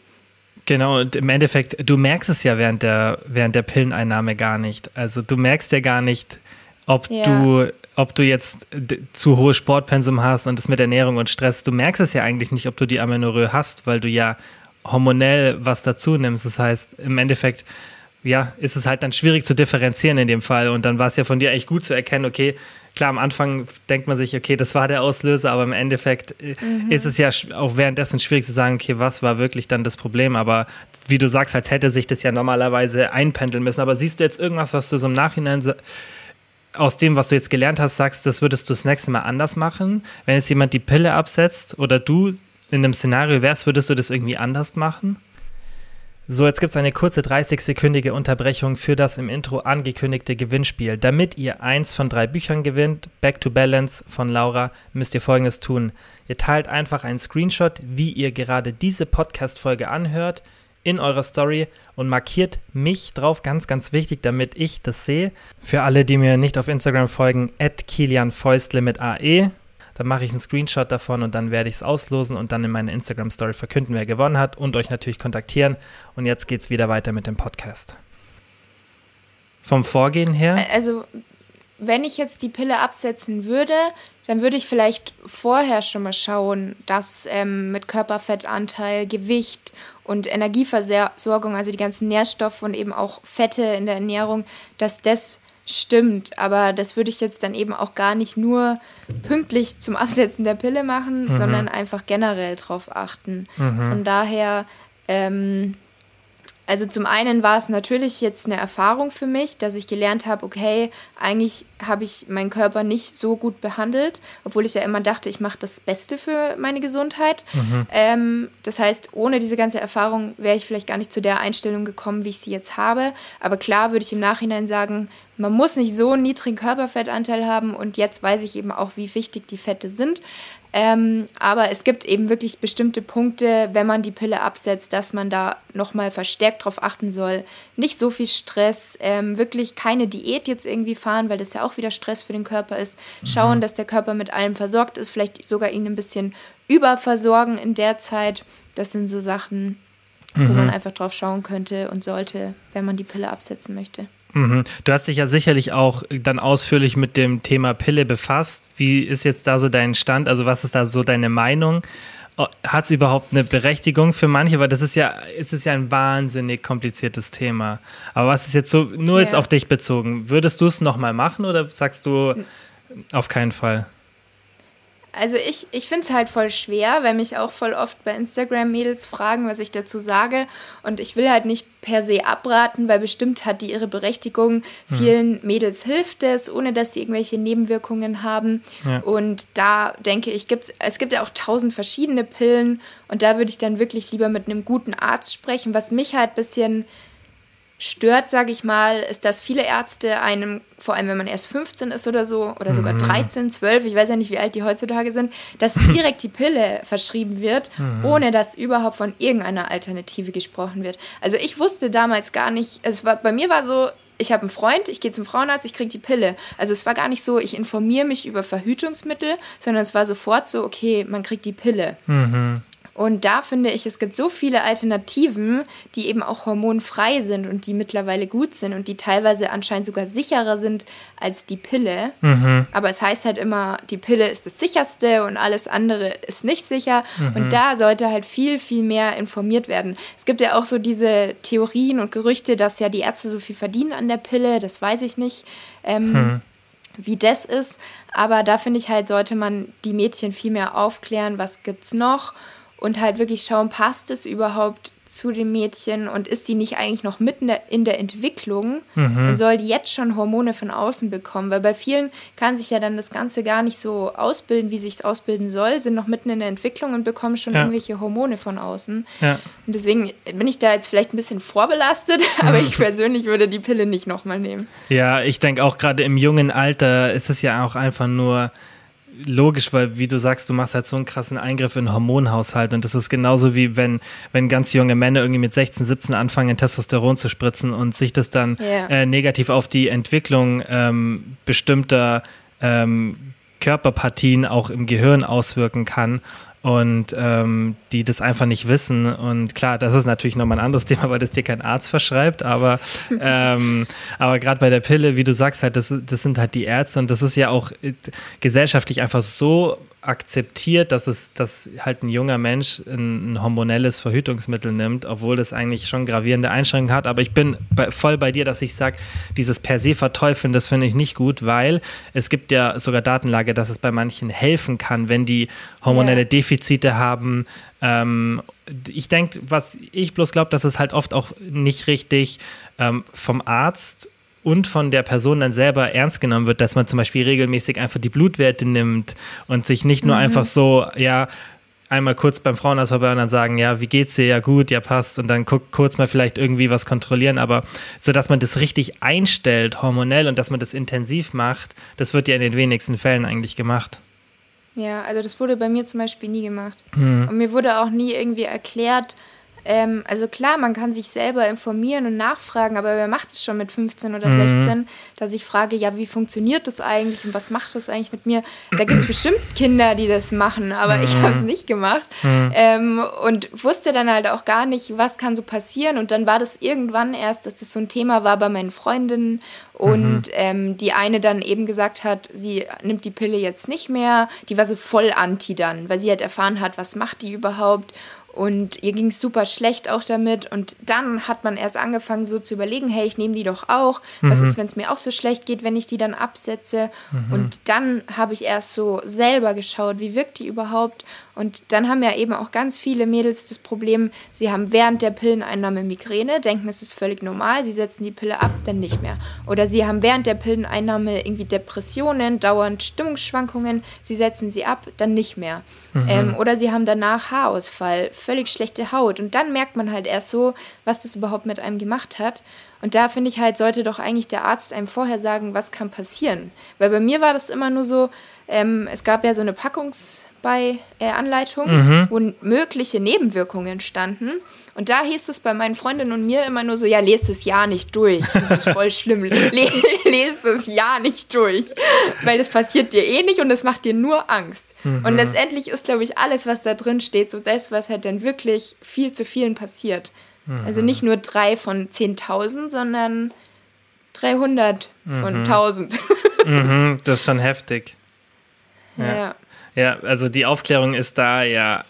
Genau, und im Endeffekt, du merkst es ja während der, während der Pilleneinnahme gar nicht. Also du merkst ja gar nicht, ob ja. du ob du jetzt zu hohes Sportpensum hast und das mit Ernährung und Stress, du merkst es ja eigentlich nicht, ob du die Amenorrhoe hast, weil du ja hormonell was dazu nimmst. Das heißt, im Endeffekt, ja, ist es halt dann schwierig zu differenzieren in dem Fall. Und dann war es ja von dir eigentlich gut zu erkennen, okay, klar, am Anfang denkt man sich, okay, das war der Auslöser, aber im Endeffekt äh, mhm. ist es ja auch währenddessen schwierig zu sagen, okay, was war wirklich dann das Problem? Aber wie du sagst, als hätte sich das ja normalerweise einpendeln müssen. Aber siehst du jetzt irgendwas, was du so im Nachhinein aus dem, was du jetzt gelernt hast, sagst, das würdest du das nächste Mal anders machen? Wenn jetzt jemand die Pille absetzt oder du in einem Szenario wärst, würdest du das irgendwie anders machen? So, jetzt gibt es eine kurze 30-sekündige Unterbrechung für das im Intro angekündigte Gewinnspiel. Damit ihr eins von drei Büchern gewinnt, Back to Balance von Laura, müsst ihr folgendes tun. Ihr teilt einfach einen Screenshot, wie ihr gerade diese Podcast-Folge anhört, in eurer Story und markiert mich drauf, ganz, ganz wichtig, damit ich das sehe. Für alle, die mir nicht auf Instagram folgen, at Kilian Fäustle mit AE dann mache ich einen Screenshot davon und dann werde ich es auslosen und dann in meiner Instagram-Story verkünden, wer gewonnen hat und euch natürlich kontaktieren. Und jetzt geht es wieder weiter mit dem Podcast. Vom Vorgehen her? Also, wenn ich jetzt die Pille absetzen würde, dann würde ich vielleicht vorher schon mal schauen, dass ähm, mit Körperfettanteil, Gewicht und Energieversorgung, also die ganzen Nährstoffe und eben auch Fette in der Ernährung, dass das Stimmt, aber das würde ich jetzt dann eben auch gar nicht nur pünktlich zum Absetzen der Pille machen, mhm. sondern einfach generell drauf achten. Mhm. Von daher ähm, also zum einen war es natürlich jetzt eine Erfahrung für mich, dass ich gelernt habe, okay, eigentlich habe ich meinen Körper nicht so gut behandelt, obwohl ich ja immer dachte, ich mache das Beste für meine Gesundheit. Mhm. Ähm, das heißt, ohne diese ganze Erfahrung wäre ich vielleicht gar nicht zu der Einstellung gekommen, wie ich sie jetzt habe. Aber klar würde ich im Nachhinein sagen, man muss nicht so einen niedrigen Körperfettanteil haben und jetzt weiß ich eben auch, wie wichtig die Fette sind. Ähm, aber es gibt eben wirklich bestimmte Punkte, wenn man die Pille absetzt, dass man da nochmal verstärkt drauf achten soll. Nicht so viel Stress, ähm, wirklich keine Diät jetzt irgendwie fahren, weil das ja auch wieder Stress für den Körper ist. Schauen, mhm. dass der Körper mit allem versorgt ist, vielleicht sogar ihn ein bisschen überversorgen in der Zeit. Das sind so Sachen, wo mhm. man einfach drauf schauen könnte und sollte, wenn man die Pille absetzen möchte. Mhm. Du hast dich ja sicherlich auch dann ausführlich mit dem Thema Pille befasst. Wie ist jetzt da so dein Stand? Also was ist da so deine Meinung? Hat es überhaupt eine Berechtigung für manche? Weil das ist ja, ist es ja ein wahnsinnig kompliziertes Thema. Aber was ist jetzt so, nur ja. jetzt auf dich bezogen? Würdest du es nochmal machen oder sagst du auf keinen Fall? Also ich, ich finde es halt voll schwer, weil mich auch voll oft bei Instagram Mädels fragen, was ich dazu sage. Und ich will halt nicht per se abraten, weil bestimmt hat die ihre Berechtigung. Mhm. Vielen Mädels hilft es, ohne dass sie irgendwelche Nebenwirkungen haben. Ja. Und da denke ich, gibt's, es gibt ja auch tausend verschiedene Pillen. Und da würde ich dann wirklich lieber mit einem guten Arzt sprechen. Was mich halt ein bisschen stört, sage ich mal, ist, dass viele Ärzte einem, vor allem wenn man erst 15 ist oder so, oder sogar mhm. 13, 12, ich weiß ja nicht, wie alt die heutzutage sind, dass direkt die Pille verschrieben wird, mhm. ohne dass überhaupt von irgendeiner Alternative gesprochen wird. Also ich wusste damals gar nicht, es war, bei mir war so, ich habe einen Freund, ich gehe zum Frauenarzt, ich kriege die Pille. Also es war gar nicht so, ich informiere mich über Verhütungsmittel, sondern es war sofort so, okay, man kriegt die Pille. Mhm. Und da finde ich, es gibt so viele Alternativen, die eben auch hormonfrei sind und die mittlerweile gut sind und die teilweise anscheinend sogar sicherer sind als die Pille. Mhm. Aber es heißt halt immer, die Pille ist das sicherste und alles andere ist nicht sicher. Mhm. Und da sollte halt viel, viel mehr informiert werden. Es gibt ja auch so diese Theorien und Gerüchte, dass ja die Ärzte so viel verdienen an der Pille. Das weiß ich nicht. Ähm, mhm wie das ist. Aber da finde ich halt, sollte man die Mädchen viel mehr aufklären, was gibt's noch und halt wirklich schauen, passt es überhaupt zu dem Mädchen und ist sie nicht eigentlich noch mitten in der Entwicklung mhm. und soll die jetzt schon Hormone von außen bekommen? Weil bei vielen kann sich ja dann das Ganze gar nicht so ausbilden, wie sich es ausbilden soll, sind noch mitten in der Entwicklung und bekommen schon ja. irgendwelche Hormone von außen. Ja. Und deswegen bin ich da jetzt vielleicht ein bisschen vorbelastet, aber ich persönlich würde die Pille nicht nochmal nehmen. Ja, ich denke auch gerade im jungen Alter ist es ja auch einfach nur logisch, weil wie du sagst, du machst halt so einen krassen Eingriff in den Hormonhaushalt und das ist genauso wie wenn, wenn ganz junge Männer irgendwie mit 16, 17 anfangen, Testosteron zu spritzen und sich das dann yeah. äh, negativ auf die Entwicklung ähm, bestimmter ähm, Körperpartien auch im Gehirn auswirken kann und ähm, die das einfach nicht wissen. Und klar, das ist natürlich nochmal ein anderes Thema, weil das dir kein Arzt verschreibt, aber, ähm, aber gerade bei der Pille, wie du sagst, halt, das, das sind halt die Ärzte und das ist ja auch äh, gesellschaftlich einfach so akzeptiert, dass es, dass halt ein junger Mensch ein, ein, hormonelles Verhütungsmittel nimmt, obwohl das eigentlich schon gravierende Einschränkungen hat. Aber ich bin bei, voll bei dir, dass ich sage, dieses per se verteufeln, das finde ich nicht gut, weil es gibt ja sogar Datenlage, dass es bei manchen helfen kann, wenn die hormonelle yeah. Defizite haben. Ähm, ich denke, was ich bloß glaube, dass es halt oft auch nicht richtig ähm, vom Arzt und von der Person dann selber ernst genommen wird, dass man zum Beispiel regelmäßig einfach die Blutwerte nimmt und sich nicht nur mhm. einfach so, ja, einmal kurz beim Frauenarzt vorbei und dann sagen, ja, wie geht's dir? Ja, gut, ja, passt. Und dann guck, kurz mal vielleicht irgendwie was kontrollieren. Aber so, dass man das richtig einstellt, hormonell und dass man das intensiv macht, das wird ja in den wenigsten Fällen eigentlich gemacht. Ja, also das wurde bei mir zum Beispiel nie gemacht. Mhm. Und mir wurde auch nie irgendwie erklärt, ähm, also klar, man kann sich selber informieren und nachfragen, aber wer macht es schon mit 15 oder mhm. 16, dass ich frage, ja, wie funktioniert das eigentlich und was macht das eigentlich mit mir? Da gibt es bestimmt Kinder, die das machen, aber mhm. ich habe es nicht gemacht mhm. ähm, und wusste dann halt auch gar nicht, was kann so passieren. Und dann war das irgendwann erst, dass das so ein Thema war bei meinen Freundinnen und mhm. ähm, die eine dann eben gesagt hat, sie nimmt die Pille jetzt nicht mehr. Die war so voll anti dann, weil sie halt erfahren hat, was macht die überhaupt. Und ihr ging es super schlecht auch damit. Und dann hat man erst angefangen, so zu überlegen, hey, ich nehme die doch auch. Mhm. Was ist, wenn es mir auch so schlecht geht, wenn ich die dann absetze? Mhm. Und dann habe ich erst so selber geschaut, wie wirkt die überhaupt? Und dann haben ja eben auch ganz viele Mädels das Problem, sie haben während der Pilleneinnahme Migräne, denken, es ist völlig normal, sie setzen die Pille ab, dann nicht mehr. Oder sie haben während der Pilleneinnahme irgendwie Depressionen, dauernd Stimmungsschwankungen, sie setzen sie ab, dann nicht mehr. Mhm. Ähm, oder sie haben danach Haarausfall, völlig schlechte Haut. Und dann merkt man halt erst so, was das überhaupt mit einem gemacht hat. Und da finde ich halt, sollte doch eigentlich der Arzt einem vorher sagen, was kann passieren. Weil bei mir war das immer nur so, ähm, es gab ja so eine Packungs- bei äh, Anleitung, mhm. wo mögliche Nebenwirkungen standen. Und da hieß es bei meinen Freundinnen und mir immer nur so, ja, lest es ja nicht durch. Das ist voll schlimm. lest es ja nicht durch. Weil das passiert dir eh nicht und das macht dir nur Angst. Mhm. Und letztendlich ist, glaube ich, alles, was da drin steht, so das, was halt dann wirklich viel zu vielen passiert. Mhm. Also nicht nur drei von 10.000, sondern 300 von 1000. Mhm. mhm. das ist schon heftig. ja. ja. Ja, also die Aufklärung ist da ja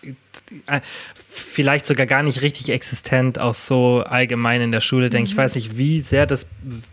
vielleicht sogar gar nicht richtig existent, auch so allgemein in der Schule, denke mhm. ich. weiß nicht, wie sehr das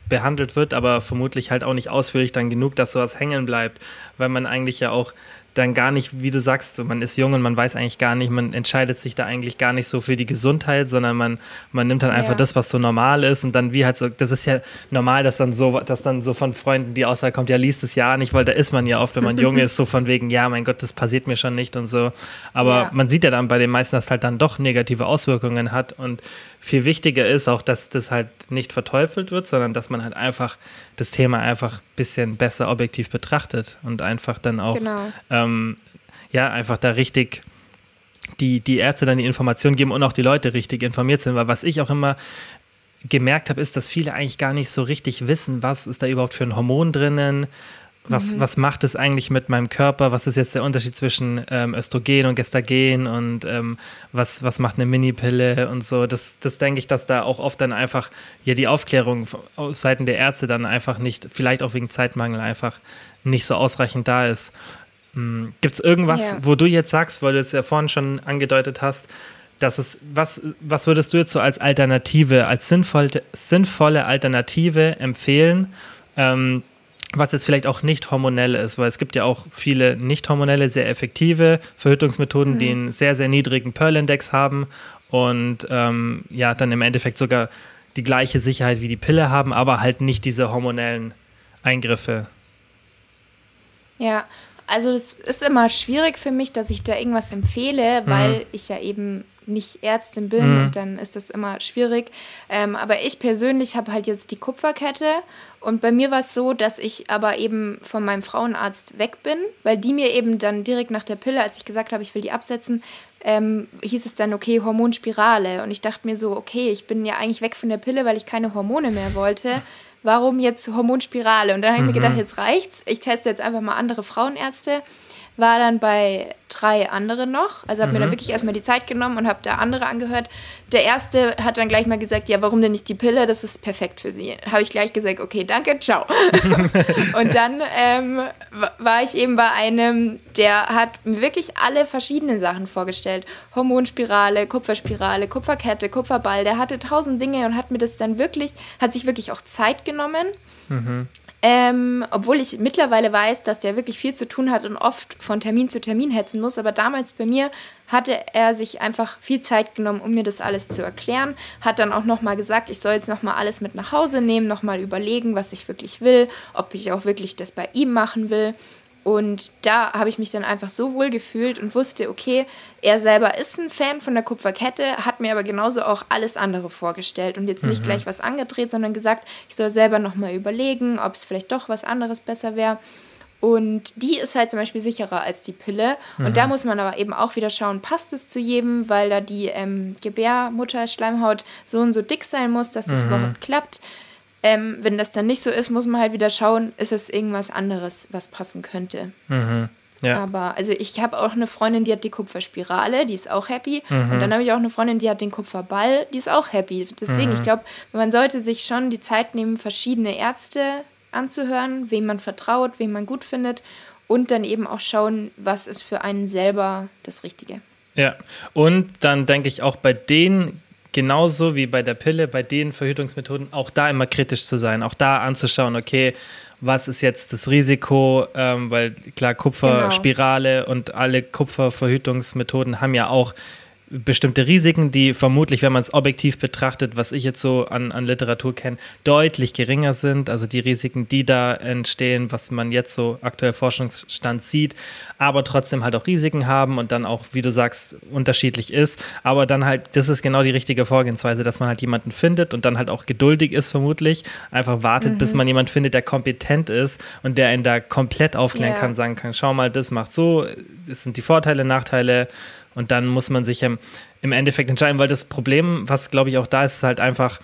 behandelt wird, aber vermutlich halt auch nicht ausführlich dann genug, dass sowas hängen bleibt, weil man eigentlich ja auch dann gar nicht, wie du sagst, man ist jung und man weiß eigentlich gar nicht, man entscheidet sich da eigentlich gar nicht so für die Gesundheit, sondern man, man nimmt dann einfach ja. das, was so normal ist und dann wie halt so, das ist ja normal, dass dann so, dass dann so von Freunden die Aussage kommt, ja, liest es ja nicht, weil da ist man ja oft, wenn man jung ist, so von wegen, ja, mein Gott, das passiert mir schon nicht und so. Aber ja. man sieht ja dann bei den meisten, dass es halt dann doch negative Auswirkungen hat und viel wichtiger ist auch, dass das halt nicht verteufelt wird, sondern dass man halt einfach das Thema einfach ein bisschen besser objektiv betrachtet und einfach dann auch, genau. ähm, ja, einfach da richtig die, die Ärzte dann die Informationen geben und auch die Leute richtig informiert sind, weil was ich auch immer gemerkt habe, ist, dass viele eigentlich gar nicht so richtig wissen, was ist da überhaupt für ein Hormon drinnen, was, mhm. was macht es eigentlich mit meinem Körper? Was ist jetzt der Unterschied zwischen ähm, Östrogen und Gestagen und ähm, was, was macht eine Minipille und so? Das, das denke ich, dass da auch oft dann einfach ja die Aufklärung aus Seiten der Ärzte dann einfach nicht, vielleicht auch wegen Zeitmangel einfach nicht so ausreichend da ist. Hm. Gibt es irgendwas, ja. wo du jetzt sagst, weil du es ja vorhin schon angedeutet hast, dass es, was, was würdest du jetzt so als Alternative, als sinnvolle, sinnvolle Alternative empfehlen? Ähm, was jetzt vielleicht auch nicht hormonell ist, weil es gibt ja auch viele nicht hormonelle, sehr effektive Verhütungsmethoden, mhm. die einen sehr, sehr niedrigen Pearl-Index haben und ähm, ja, dann im Endeffekt sogar die gleiche Sicherheit wie die Pille haben, aber halt nicht diese hormonellen Eingriffe. Ja, also das ist immer schwierig für mich, dass ich da irgendwas empfehle, weil mhm. ich ja eben nicht Ärztin bin mhm. dann ist das immer schwierig. Ähm, aber ich persönlich habe halt jetzt die Kupferkette und bei mir war es so, dass ich aber eben von meinem Frauenarzt weg bin, weil die mir eben dann direkt nach der Pille, als ich gesagt habe, ich will die absetzen, ähm, hieß es dann, okay, Hormonspirale. Und ich dachte mir so, okay, ich bin ja eigentlich weg von der Pille, weil ich keine Hormone mehr wollte. Warum jetzt Hormonspirale? Und dann habe ich mhm. mir gedacht, jetzt reicht's. Ich teste jetzt einfach mal andere Frauenärzte. War dann bei drei anderen noch. Also habe mhm. mir dann wirklich erstmal die Zeit genommen und habe da andere angehört. Der erste hat dann gleich mal gesagt, ja, warum denn nicht die Pille? Das ist perfekt für sie. Habe ich gleich gesagt, okay, danke, ciao. und dann ähm, war ich eben bei einem, der hat mir wirklich alle verschiedenen Sachen vorgestellt. Hormonspirale, Kupferspirale, Kupferkette, Kupferball. Der hatte tausend Dinge und hat mir das dann wirklich, hat sich wirklich auch Zeit genommen. Mhm. Ähm, obwohl ich mittlerweile weiß, dass der wirklich viel zu tun hat und oft von Termin zu Termin hetzen muss. Aber damals bei mir hatte er sich einfach viel Zeit genommen, um mir das alles zu erklären. Hat dann auch nochmal gesagt, ich soll jetzt nochmal alles mit nach Hause nehmen, nochmal überlegen, was ich wirklich will, ob ich auch wirklich das bei ihm machen will. Und da habe ich mich dann einfach so wohl gefühlt und wusste, okay, er selber ist ein Fan von der Kupferkette, hat mir aber genauso auch alles andere vorgestellt und jetzt nicht mhm. gleich was angedreht, sondern gesagt, ich soll selber nochmal überlegen, ob es vielleicht doch was anderes besser wäre. Und die ist halt zum Beispiel sicherer als die Pille. Mhm. Und da muss man aber eben auch wieder schauen, passt es zu jedem, weil da die ähm, Gebärmutterschleimhaut so und so dick sein muss, dass das mhm. überhaupt klappt. Ähm, wenn das dann nicht so ist, muss man halt wieder schauen, ist es irgendwas anderes, was passen könnte. Mhm. Ja. Aber also ich habe auch eine Freundin, die hat die Kupferspirale, die ist auch happy. Mhm. Und dann habe ich auch eine Freundin, die hat den Kupferball, die ist auch happy. Deswegen, mhm. ich glaube, man sollte sich schon die Zeit nehmen, verschiedene Ärzte anzuhören, wem man vertraut, wem man gut findet und dann eben auch schauen, was ist für einen selber das Richtige. Ja, und dann denke ich auch bei den genauso wie bei der Pille, bei den Verhütungsmethoden, auch da immer kritisch zu sein, auch da anzuschauen, okay, was ist jetzt das Risiko, ähm, weil klar, Kupferspirale genau. und alle Kupferverhütungsmethoden haben ja auch bestimmte Risiken, die vermutlich, wenn man es objektiv betrachtet, was ich jetzt so an, an Literatur kenne, deutlich geringer sind. Also die Risiken, die da entstehen, was man jetzt so aktuell Forschungsstand sieht, aber trotzdem halt auch Risiken haben und dann auch, wie du sagst, unterschiedlich ist. Aber dann halt, das ist genau die richtige Vorgehensweise, dass man halt jemanden findet und dann halt auch geduldig ist, vermutlich. Einfach wartet, mhm. bis man jemanden findet, der kompetent ist und der einen da komplett aufklären yeah. kann, sagen kann, schau mal, das macht so, das sind die Vorteile, Nachteile und dann muss man sich im, im Endeffekt entscheiden, weil das Problem, was glaube ich auch da ist, ist halt einfach,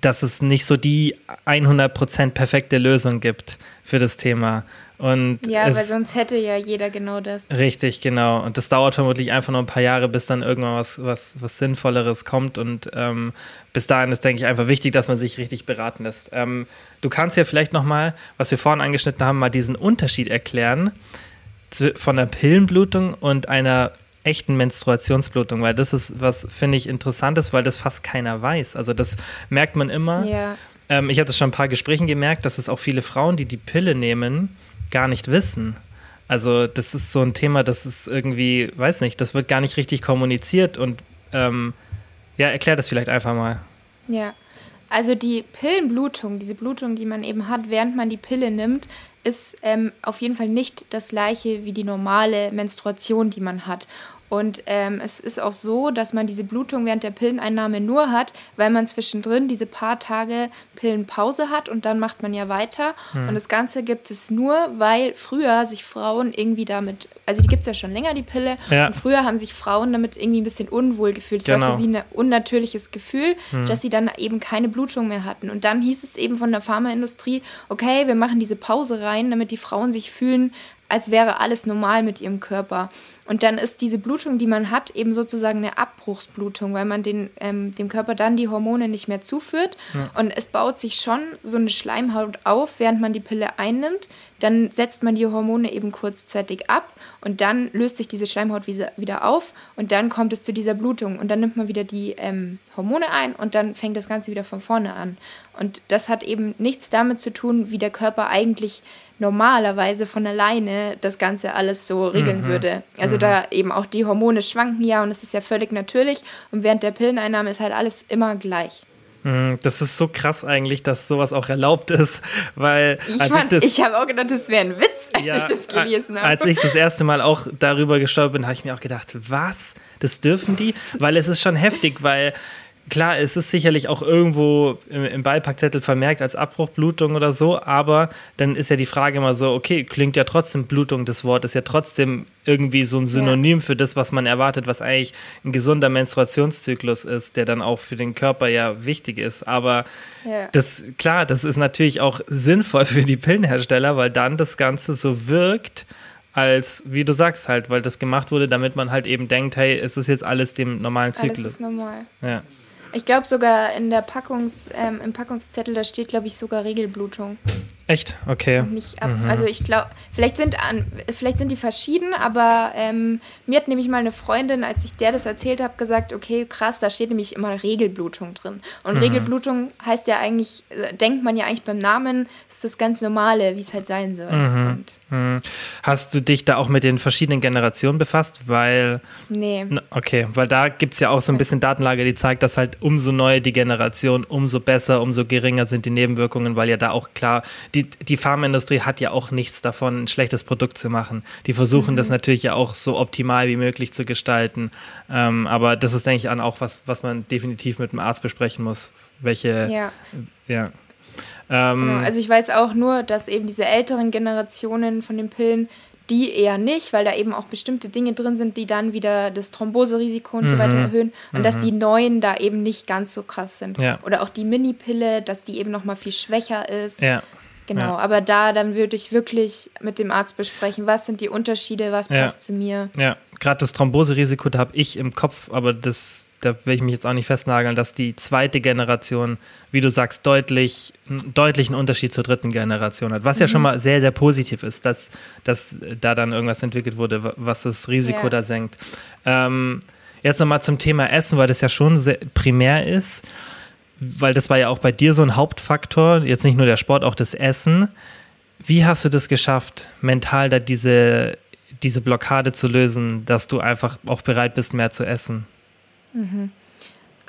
dass es nicht so die 100% perfekte Lösung gibt für das Thema. Und ja, weil sonst hätte ja jeder genau das. Richtig, genau. Und das dauert vermutlich einfach nur ein paar Jahre, bis dann irgendwann was, was, was Sinnvolleres kommt. Und ähm, bis dahin ist, denke ich, einfach wichtig, dass man sich richtig beraten lässt. Ähm, du kannst ja vielleicht nochmal, was wir vorhin angeschnitten haben, mal diesen Unterschied erklären von der Pillenblutung und einer echten Menstruationsblutung, weil das ist was, finde ich, interessantes, weil das fast keiner weiß. Also das merkt man immer. Ja. Ähm, ich habe das schon ein paar Gesprächen gemerkt, dass es auch viele Frauen, die die Pille nehmen, gar nicht wissen. Also das ist so ein Thema, das ist irgendwie, weiß nicht, das wird gar nicht richtig kommuniziert und ähm, ja, erklär das vielleicht einfach mal. Ja, also die Pillenblutung, diese Blutung, die man eben hat, während man die Pille nimmt, ist ähm, auf jeden Fall nicht das gleiche wie die normale Menstruation, die man hat. Und ähm, es ist auch so, dass man diese Blutung während der Pilleneinnahme nur hat, weil man zwischendrin diese paar Tage Pillenpause hat und dann macht man ja weiter. Hm. Und das Ganze gibt es nur, weil früher sich Frauen irgendwie damit, also die gibt es ja schon länger, die Pille, ja. und früher haben sich Frauen damit irgendwie ein bisschen unwohl gefühlt. Es genau. war für sie ein unnatürliches Gefühl, hm. dass sie dann eben keine Blutung mehr hatten. Und dann hieß es eben von der Pharmaindustrie, okay, wir machen diese Pause rein, damit die Frauen sich fühlen, als wäre alles normal mit ihrem Körper. Und dann ist diese Blutung, die man hat, eben sozusagen eine Abbruchsblutung, weil man den, ähm, dem Körper dann die Hormone nicht mehr zuführt. Ja. Und es baut sich schon so eine Schleimhaut auf, während man die Pille einnimmt. Dann setzt man die Hormone eben kurzzeitig ab und dann löst sich diese Schleimhaut wieder auf und dann kommt es zu dieser Blutung. Und dann nimmt man wieder die ähm, Hormone ein und dann fängt das Ganze wieder von vorne an. Und das hat eben nichts damit zu tun, wie der Körper eigentlich normalerweise von alleine das Ganze alles so regeln mhm. würde. Also mhm. da eben auch die Hormone schwanken ja und es ist ja völlig natürlich und während der Pilleneinnahme ist halt alles immer gleich. Mhm, das ist so krass eigentlich, dass sowas auch erlaubt ist, weil ich, ich, ich habe auch gedacht, das wäre ein Witz, als ja, ich das gelesen habe. Als ich das erste Mal auch darüber gestolpert bin, habe ich mir auch gedacht, was? Das dürfen die? Weil es ist schon heftig, weil klar, es ist sicherlich auch irgendwo im, im Beipackzettel vermerkt als Abbruchblutung oder so, aber dann ist ja die Frage immer so, okay, klingt ja trotzdem Blutung das Wort, ist ja trotzdem irgendwie so ein Synonym ja. für das, was man erwartet, was eigentlich ein gesunder Menstruationszyklus ist, der dann auch für den Körper ja wichtig ist. Aber ja. das, klar, das ist natürlich auch sinnvoll für die Pillenhersteller, weil dann das Ganze so wirkt, als, wie du sagst halt, weil das gemacht wurde, damit man halt eben denkt, hey, es ist jetzt alles dem normalen Zyklus. Alles ist normal. Ja. Ich glaube sogar in der Packungs, ähm, im Packungszettel, da steht, glaube ich, sogar Regelblutung. Echt? Okay. Nicht ab, mhm. Also ich glaube, vielleicht sind an, vielleicht sind die verschieden, aber ähm, mir hat nämlich mal eine Freundin, als ich der das erzählt habe, gesagt, okay, krass, da steht nämlich immer Regelblutung drin. Und mhm. Regelblutung heißt ja eigentlich, äh, denkt man ja eigentlich beim Namen, ist das ganz Normale, wie es halt sein soll. Mhm. mhm. Hast du dich da auch mit den verschiedenen Generationen befasst? Weil. Nee. Okay, weil da gibt es ja auch so ein bisschen Datenlage, die zeigt, dass halt umso neuer die Generation, umso besser, umso geringer sind die Nebenwirkungen, weil ja da auch klar die die, Pharmaindustrie hat ja auch nichts davon, ein schlechtes Produkt zu machen. Die versuchen mhm. das natürlich ja auch so optimal wie möglich zu gestalten. Ähm, aber das ist, denke ich, an auch was, was man definitiv mit dem Arzt besprechen muss. Welche, ja. ja. Ähm, genau. Also ich weiß auch nur, dass eben diese älteren Generationen von den Pillen die eher nicht, weil da eben auch bestimmte Dinge drin sind, die dann wieder das Thromboserisiko und mhm. so weiter erhöhen. Und mhm. dass die neuen da eben nicht ganz so krass sind. Ja. Oder auch die Mini-Pille, dass die eben noch mal viel schwächer ist. Ja. Genau, ja. aber da dann würde ich wirklich mit dem Arzt besprechen, was sind die Unterschiede, was passt zu mir. Ja, gerade das Thromboserisiko, da habe ich im Kopf, aber das, da will ich mich jetzt auch nicht festnageln, dass die zweite Generation, wie du sagst, deutlich, einen deutlichen Unterschied zur dritten Generation hat. Was mhm. ja schon mal sehr, sehr positiv ist, dass, dass da dann irgendwas entwickelt wurde, was das Risiko ja. da senkt. Ähm, jetzt nochmal zum Thema Essen, weil das ja schon sehr primär ist weil das war ja auch bei dir so ein Hauptfaktor, jetzt nicht nur der Sport, auch das Essen. Wie hast du das geschafft, mental da diese, diese Blockade zu lösen, dass du einfach auch bereit bist, mehr zu essen? Mhm.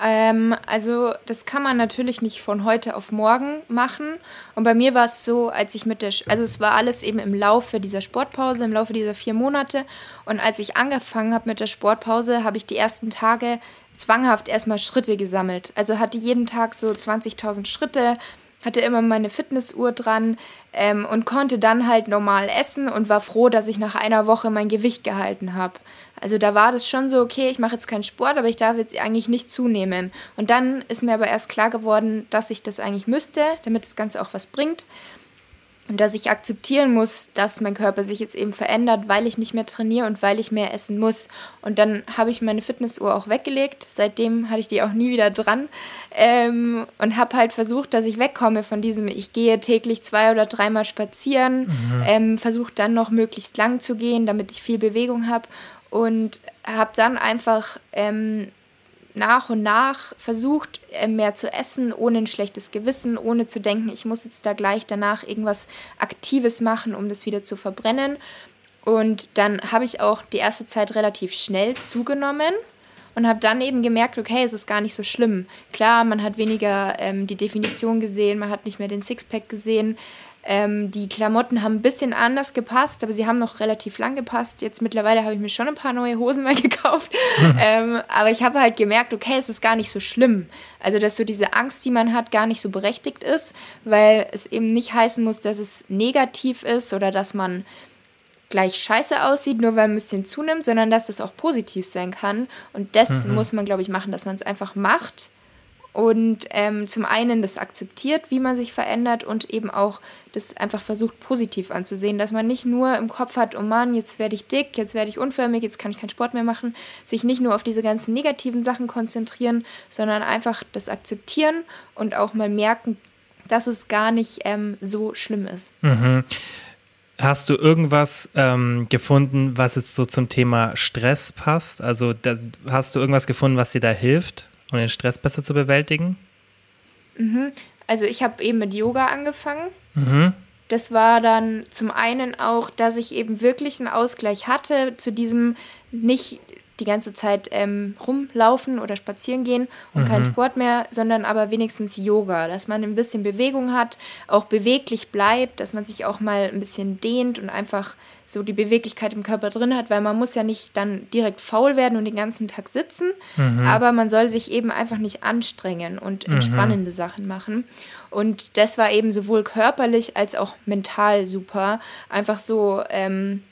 Ähm, also das kann man natürlich nicht von heute auf morgen machen. Und bei mir war es so, als ich mit der, also es war alles eben im Laufe dieser Sportpause, im Laufe dieser vier Monate. Und als ich angefangen habe mit der Sportpause, habe ich die ersten Tage zwanghaft erstmal Schritte gesammelt. Also hatte jeden Tag so 20.000 Schritte, hatte immer meine Fitnessuhr dran ähm, und konnte dann halt normal essen und war froh, dass ich nach einer Woche mein Gewicht gehalten habe. Also da war das schon so, okay, ich mache jetzt keinen Sport, aber ich darf jetzt eigentlich nicht zunehmen. Und dann ist mir aber erst klar geworden, dass ich das eigentlich müsste, damit das Ganze auch was bringt. Und dass ich akzeptieren muss, dass mein Körper sich jetzt eben verändert, weil ich nicht mehr trainiere und weil ich mehr essen muss. Und dann habe ich meine Fitnessuhr auch weggelegt. Seitdem hatte ich die auch nie wieder dran. Ähm, und habe halt versucht, dass ich wegkomme von diesem, ich gehe täglich zwei oder dreimal spazieren, mhm. ähm, versuche dann noch möglichst lang zu gehen, damit ich viel Bewegung habe. Und habe dann einfach ähm, nach und nach versucht, äh, mehr zu essen, ohne ein schlechtes Gewissen, ohne zu denken, ich muss jetzt da gleich danach irgendwas Aktives machen, um das wieder zu verbrennen. Und dann habe ich auch die erste Zeit relativ schnell zugenommen und habe dann eben gemerkt, okay, es ist gar nicht so schlimm. Klar, man hat weniger ähm, die Definition gesehen, man hat nicht mehr den Sixpack gesehen, ähm, die Klamotten haben ein bisschen anders gepasst, aber sie haben noch relativ lang gepasst. Jetzt mittlerweile habe ich mir schon ein paar neue Hosen mal gekauft. ähm, aber ich habe halt gemerkt, okay, es ist gar nicht so schlimm. Also, dass so diese Angst, die man hat, gar nicht so berechtigt ist, weil es eben nicht heißen muss, dass es negativ ist oder dass man gleich scheiße aussieht, nur weil man ein bisschen zunimmt, sondern dass es auch positiv sein kann. Und das mhm. muss man, glaube ich, machen, dass man es einfach macht und ähm, zum einen das akzeptiert, wie man sich verändert und eben auch das einfach versucht positiv anzusehen, dass man nicht nur im Kopf hat, oh Mann, jetzt werde ich dick, jetzt werde ich unförmig, jetzt kann ich keinen Sport mehr machen, sich nicht nur auf diese ganzen negativen Sachen konzentrieren, sondern einfach das akzeptieren und auch mal merken, dass es gar nicht ähm, so schlimm ist. Mhm. Hast du irgendwas ähm, gefunden, was jetzt so zum Thema Stress passt? Also da, hast du irgendwas gefunden, was dir da hilft? Um den Stress besser zu bewältigen? Mhm. Also ich habe eben mit Yoga angefangen. Mhm. Das war dann zum einen auch, dass ich eben wirklich einen Ausgleich hatte zu diesem nicht die ganze Zeit ähm, rumlaufen oder spazieren gehen und mhm. keinen Sport mehr, sondern aber wenigstens Yoga, dass man ein bisschen Bewegung hat, auch beweglich bleibt, dass man sich auch mal ein bisschen dehnt und einfach so die Beweglichkeit im Körper drin hat, weil man muss ja nicht dann direkt faul werden und den ganzen Tag sitzen, mhm. aber man soll sich eben einfach nicht anstrengen und mhm. entspannende mhm. Sachen machen. Und das war eben sowohl körperlich als auch mental super. Einfach so ähm,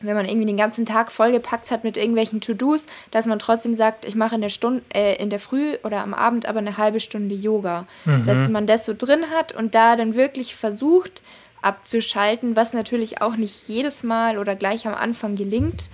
wenn man irgendwie den ganzen Tag vollgepackt hat mit irgendwelchen To-Dos, dass man trotzdem sagt, ich mache in der Stunde, äh, in der Früh oder am Abend aber eine halbe Stunde Yoga. Mhm. Dass man das so drin hat und da dann wirklich versucht abzuschalten, was natürlich auch nicht jedes Mal oder gleich am Anfang gelingt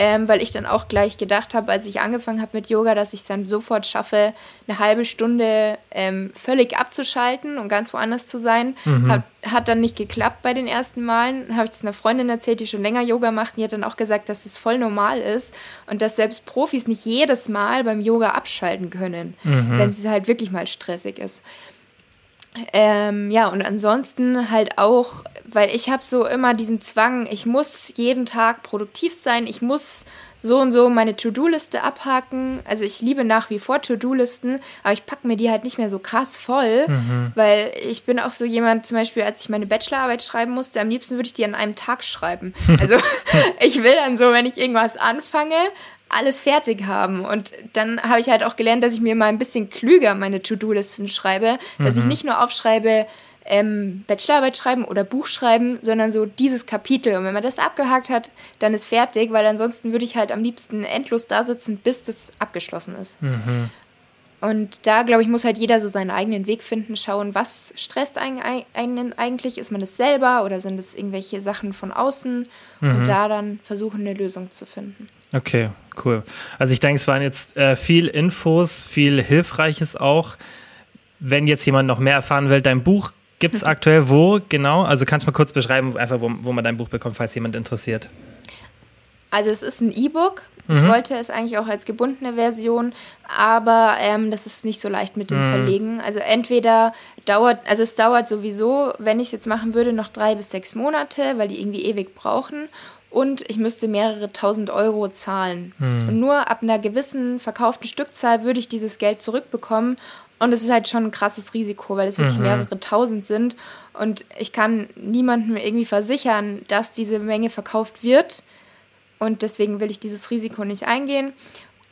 ähm, weil ich dann auch gleich gedacht habe, als ich angefangen habe mit Yoga, dass ich es dann sofort schaffe, eine halbe Stunde ähm, völlig abzuschalten und ganz woanders zu sein. Mhm. Hat, hat dann nicht geklappt bei den ersten Malen. Habe ich es einer Freundin erzählt, die schon länger Yoga macht, die hat dann auch gesagt, dass es voll normal ist und dass selbst Profis nicht jedes Mal beim Yoga abschalten können, mhm. wenn es halt wirklich mal stressig ist. Ähm, ja, und ansonsten halt auch, weil ich habe so immer diesen Zwang, ich muss jeden Tag produktiv sein, ich muss so und so meine To-Do-Liste abhaken. Also ich liebe nach wie vor To-Do-Listen, aber ich packe mir die halt nicht mehr so krass voll, mhm. weil ich bin auch so jemand, zum Beispiel, als ich meine Bachelorarbeit schreiben musste, am liebsten würde ich die an einem Tag schreiben. Also ich will dann so, wenn ich irgendwas anfange, alles fertig haben. Und dann habe ich halt auch gelernt, dass ich mir mal ein bisschen klüger meine To-Do-Listen schreibe, mhm. dass ich mhm. nicht nur aufschreibe, ähm, Bachelorarbeit schreiben oder Buch schreiben, sondern so dieses Kapitel. Und wenn man das abgehakt hat, dann ist fertig, weil ansonsten würde ich halt am liebsten endlos da sitzen, bis das abgeschlossen ist. Mhm. Und da, glaube ich, muss halt jeder so seinen eigenen Weg finden, schauen, was stresst einen, einen eigentlich? Ist man das selber oder sind es irgendwelche Sachen von außen? Mhm. Und da dann versuchen, eine Lösung zu finden. Okay, cool. Also ich denke, es waren jetzt äh, viel Infos, viel Hilfreiches auch. Wenn jetzt jemand noch mehr erfahren will, dein Buch gibt es aktuell wo genau? Also kannst du mal kurz beschreiben, einfach wo, wo man dein Buch bekommt, falls jemand interessiert. Also es ist ein E-Book. Ich mhm. wollte es eigentlich auch als gebundene Version, aber ähm, das ist nicht so leicht mit dem mhm. Verlegen. Also entweder dauert, also es dauert sowieso, wenn ich es jetzt machen würde, noch drei bis sechs Monate, weil die irgendwie ewig brauchen. Und ich müsste mehrere tausend Euro zahlen. Mhm. Und nur ab einer gewissen verkauften Stückzahl würde ich dieses Geld zurückbekommen. Und es ist halt schon ein krasses Risiko, weil es wirklich mhm. mehrere tausend sind. Und ich kann niemandem irgendwie versichern, dass diese Menge verkauft wird. Und deswegen will ich dieses Risiko nicht eingehen.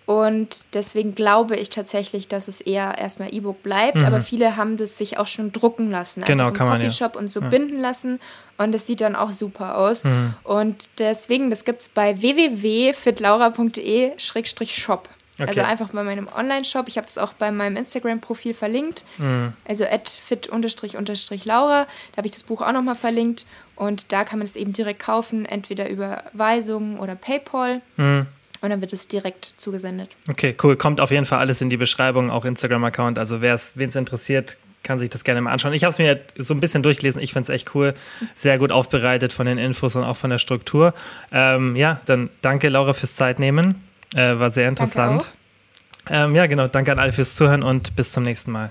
Und deswegen glaube ich tatsächlich, dass es eher erstmal E-Book bleibt. Mhm. Aber viele haben das sich auch schon drucken lassen. Genau, kann man ja. und so ja. binden lassen. Und das sieht dann auch super aus. Mhm. Und deswegen, das gibt es bei www.fitlaura.de-shop. Okay. Also einfach bei meinem Online-Shop. Ich habe das auch bei meinem Instagram-Profil verlinkt. Mhm. Also fit-laura. Da habe ich das Buch auch nochmal verlinkt. Und da kann man es eben direkt kaufen, entweder über Weisungen oder PayPal. Mhm. Und dann wird es direkt zugesendet. Okay, cool. Kommt auf jeden Fall alles in die Beschreibung, auch Instagram-Account. Also wen es interessiert, kann sich das gerne mal anschauen. Ich habe es mir so ein bisschen durchgelesen. Ich finde es echt cool. Sehr gut aufbereitet von den Infos und auch von der Struktur. Ähm, ja, dann danke Laura fürs Zeitnehmen. Äh, war sehr interessant. Ähm, ja, genau. Danke an alle fürs Zuhören und bis zum nächsten Mal.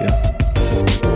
dafür.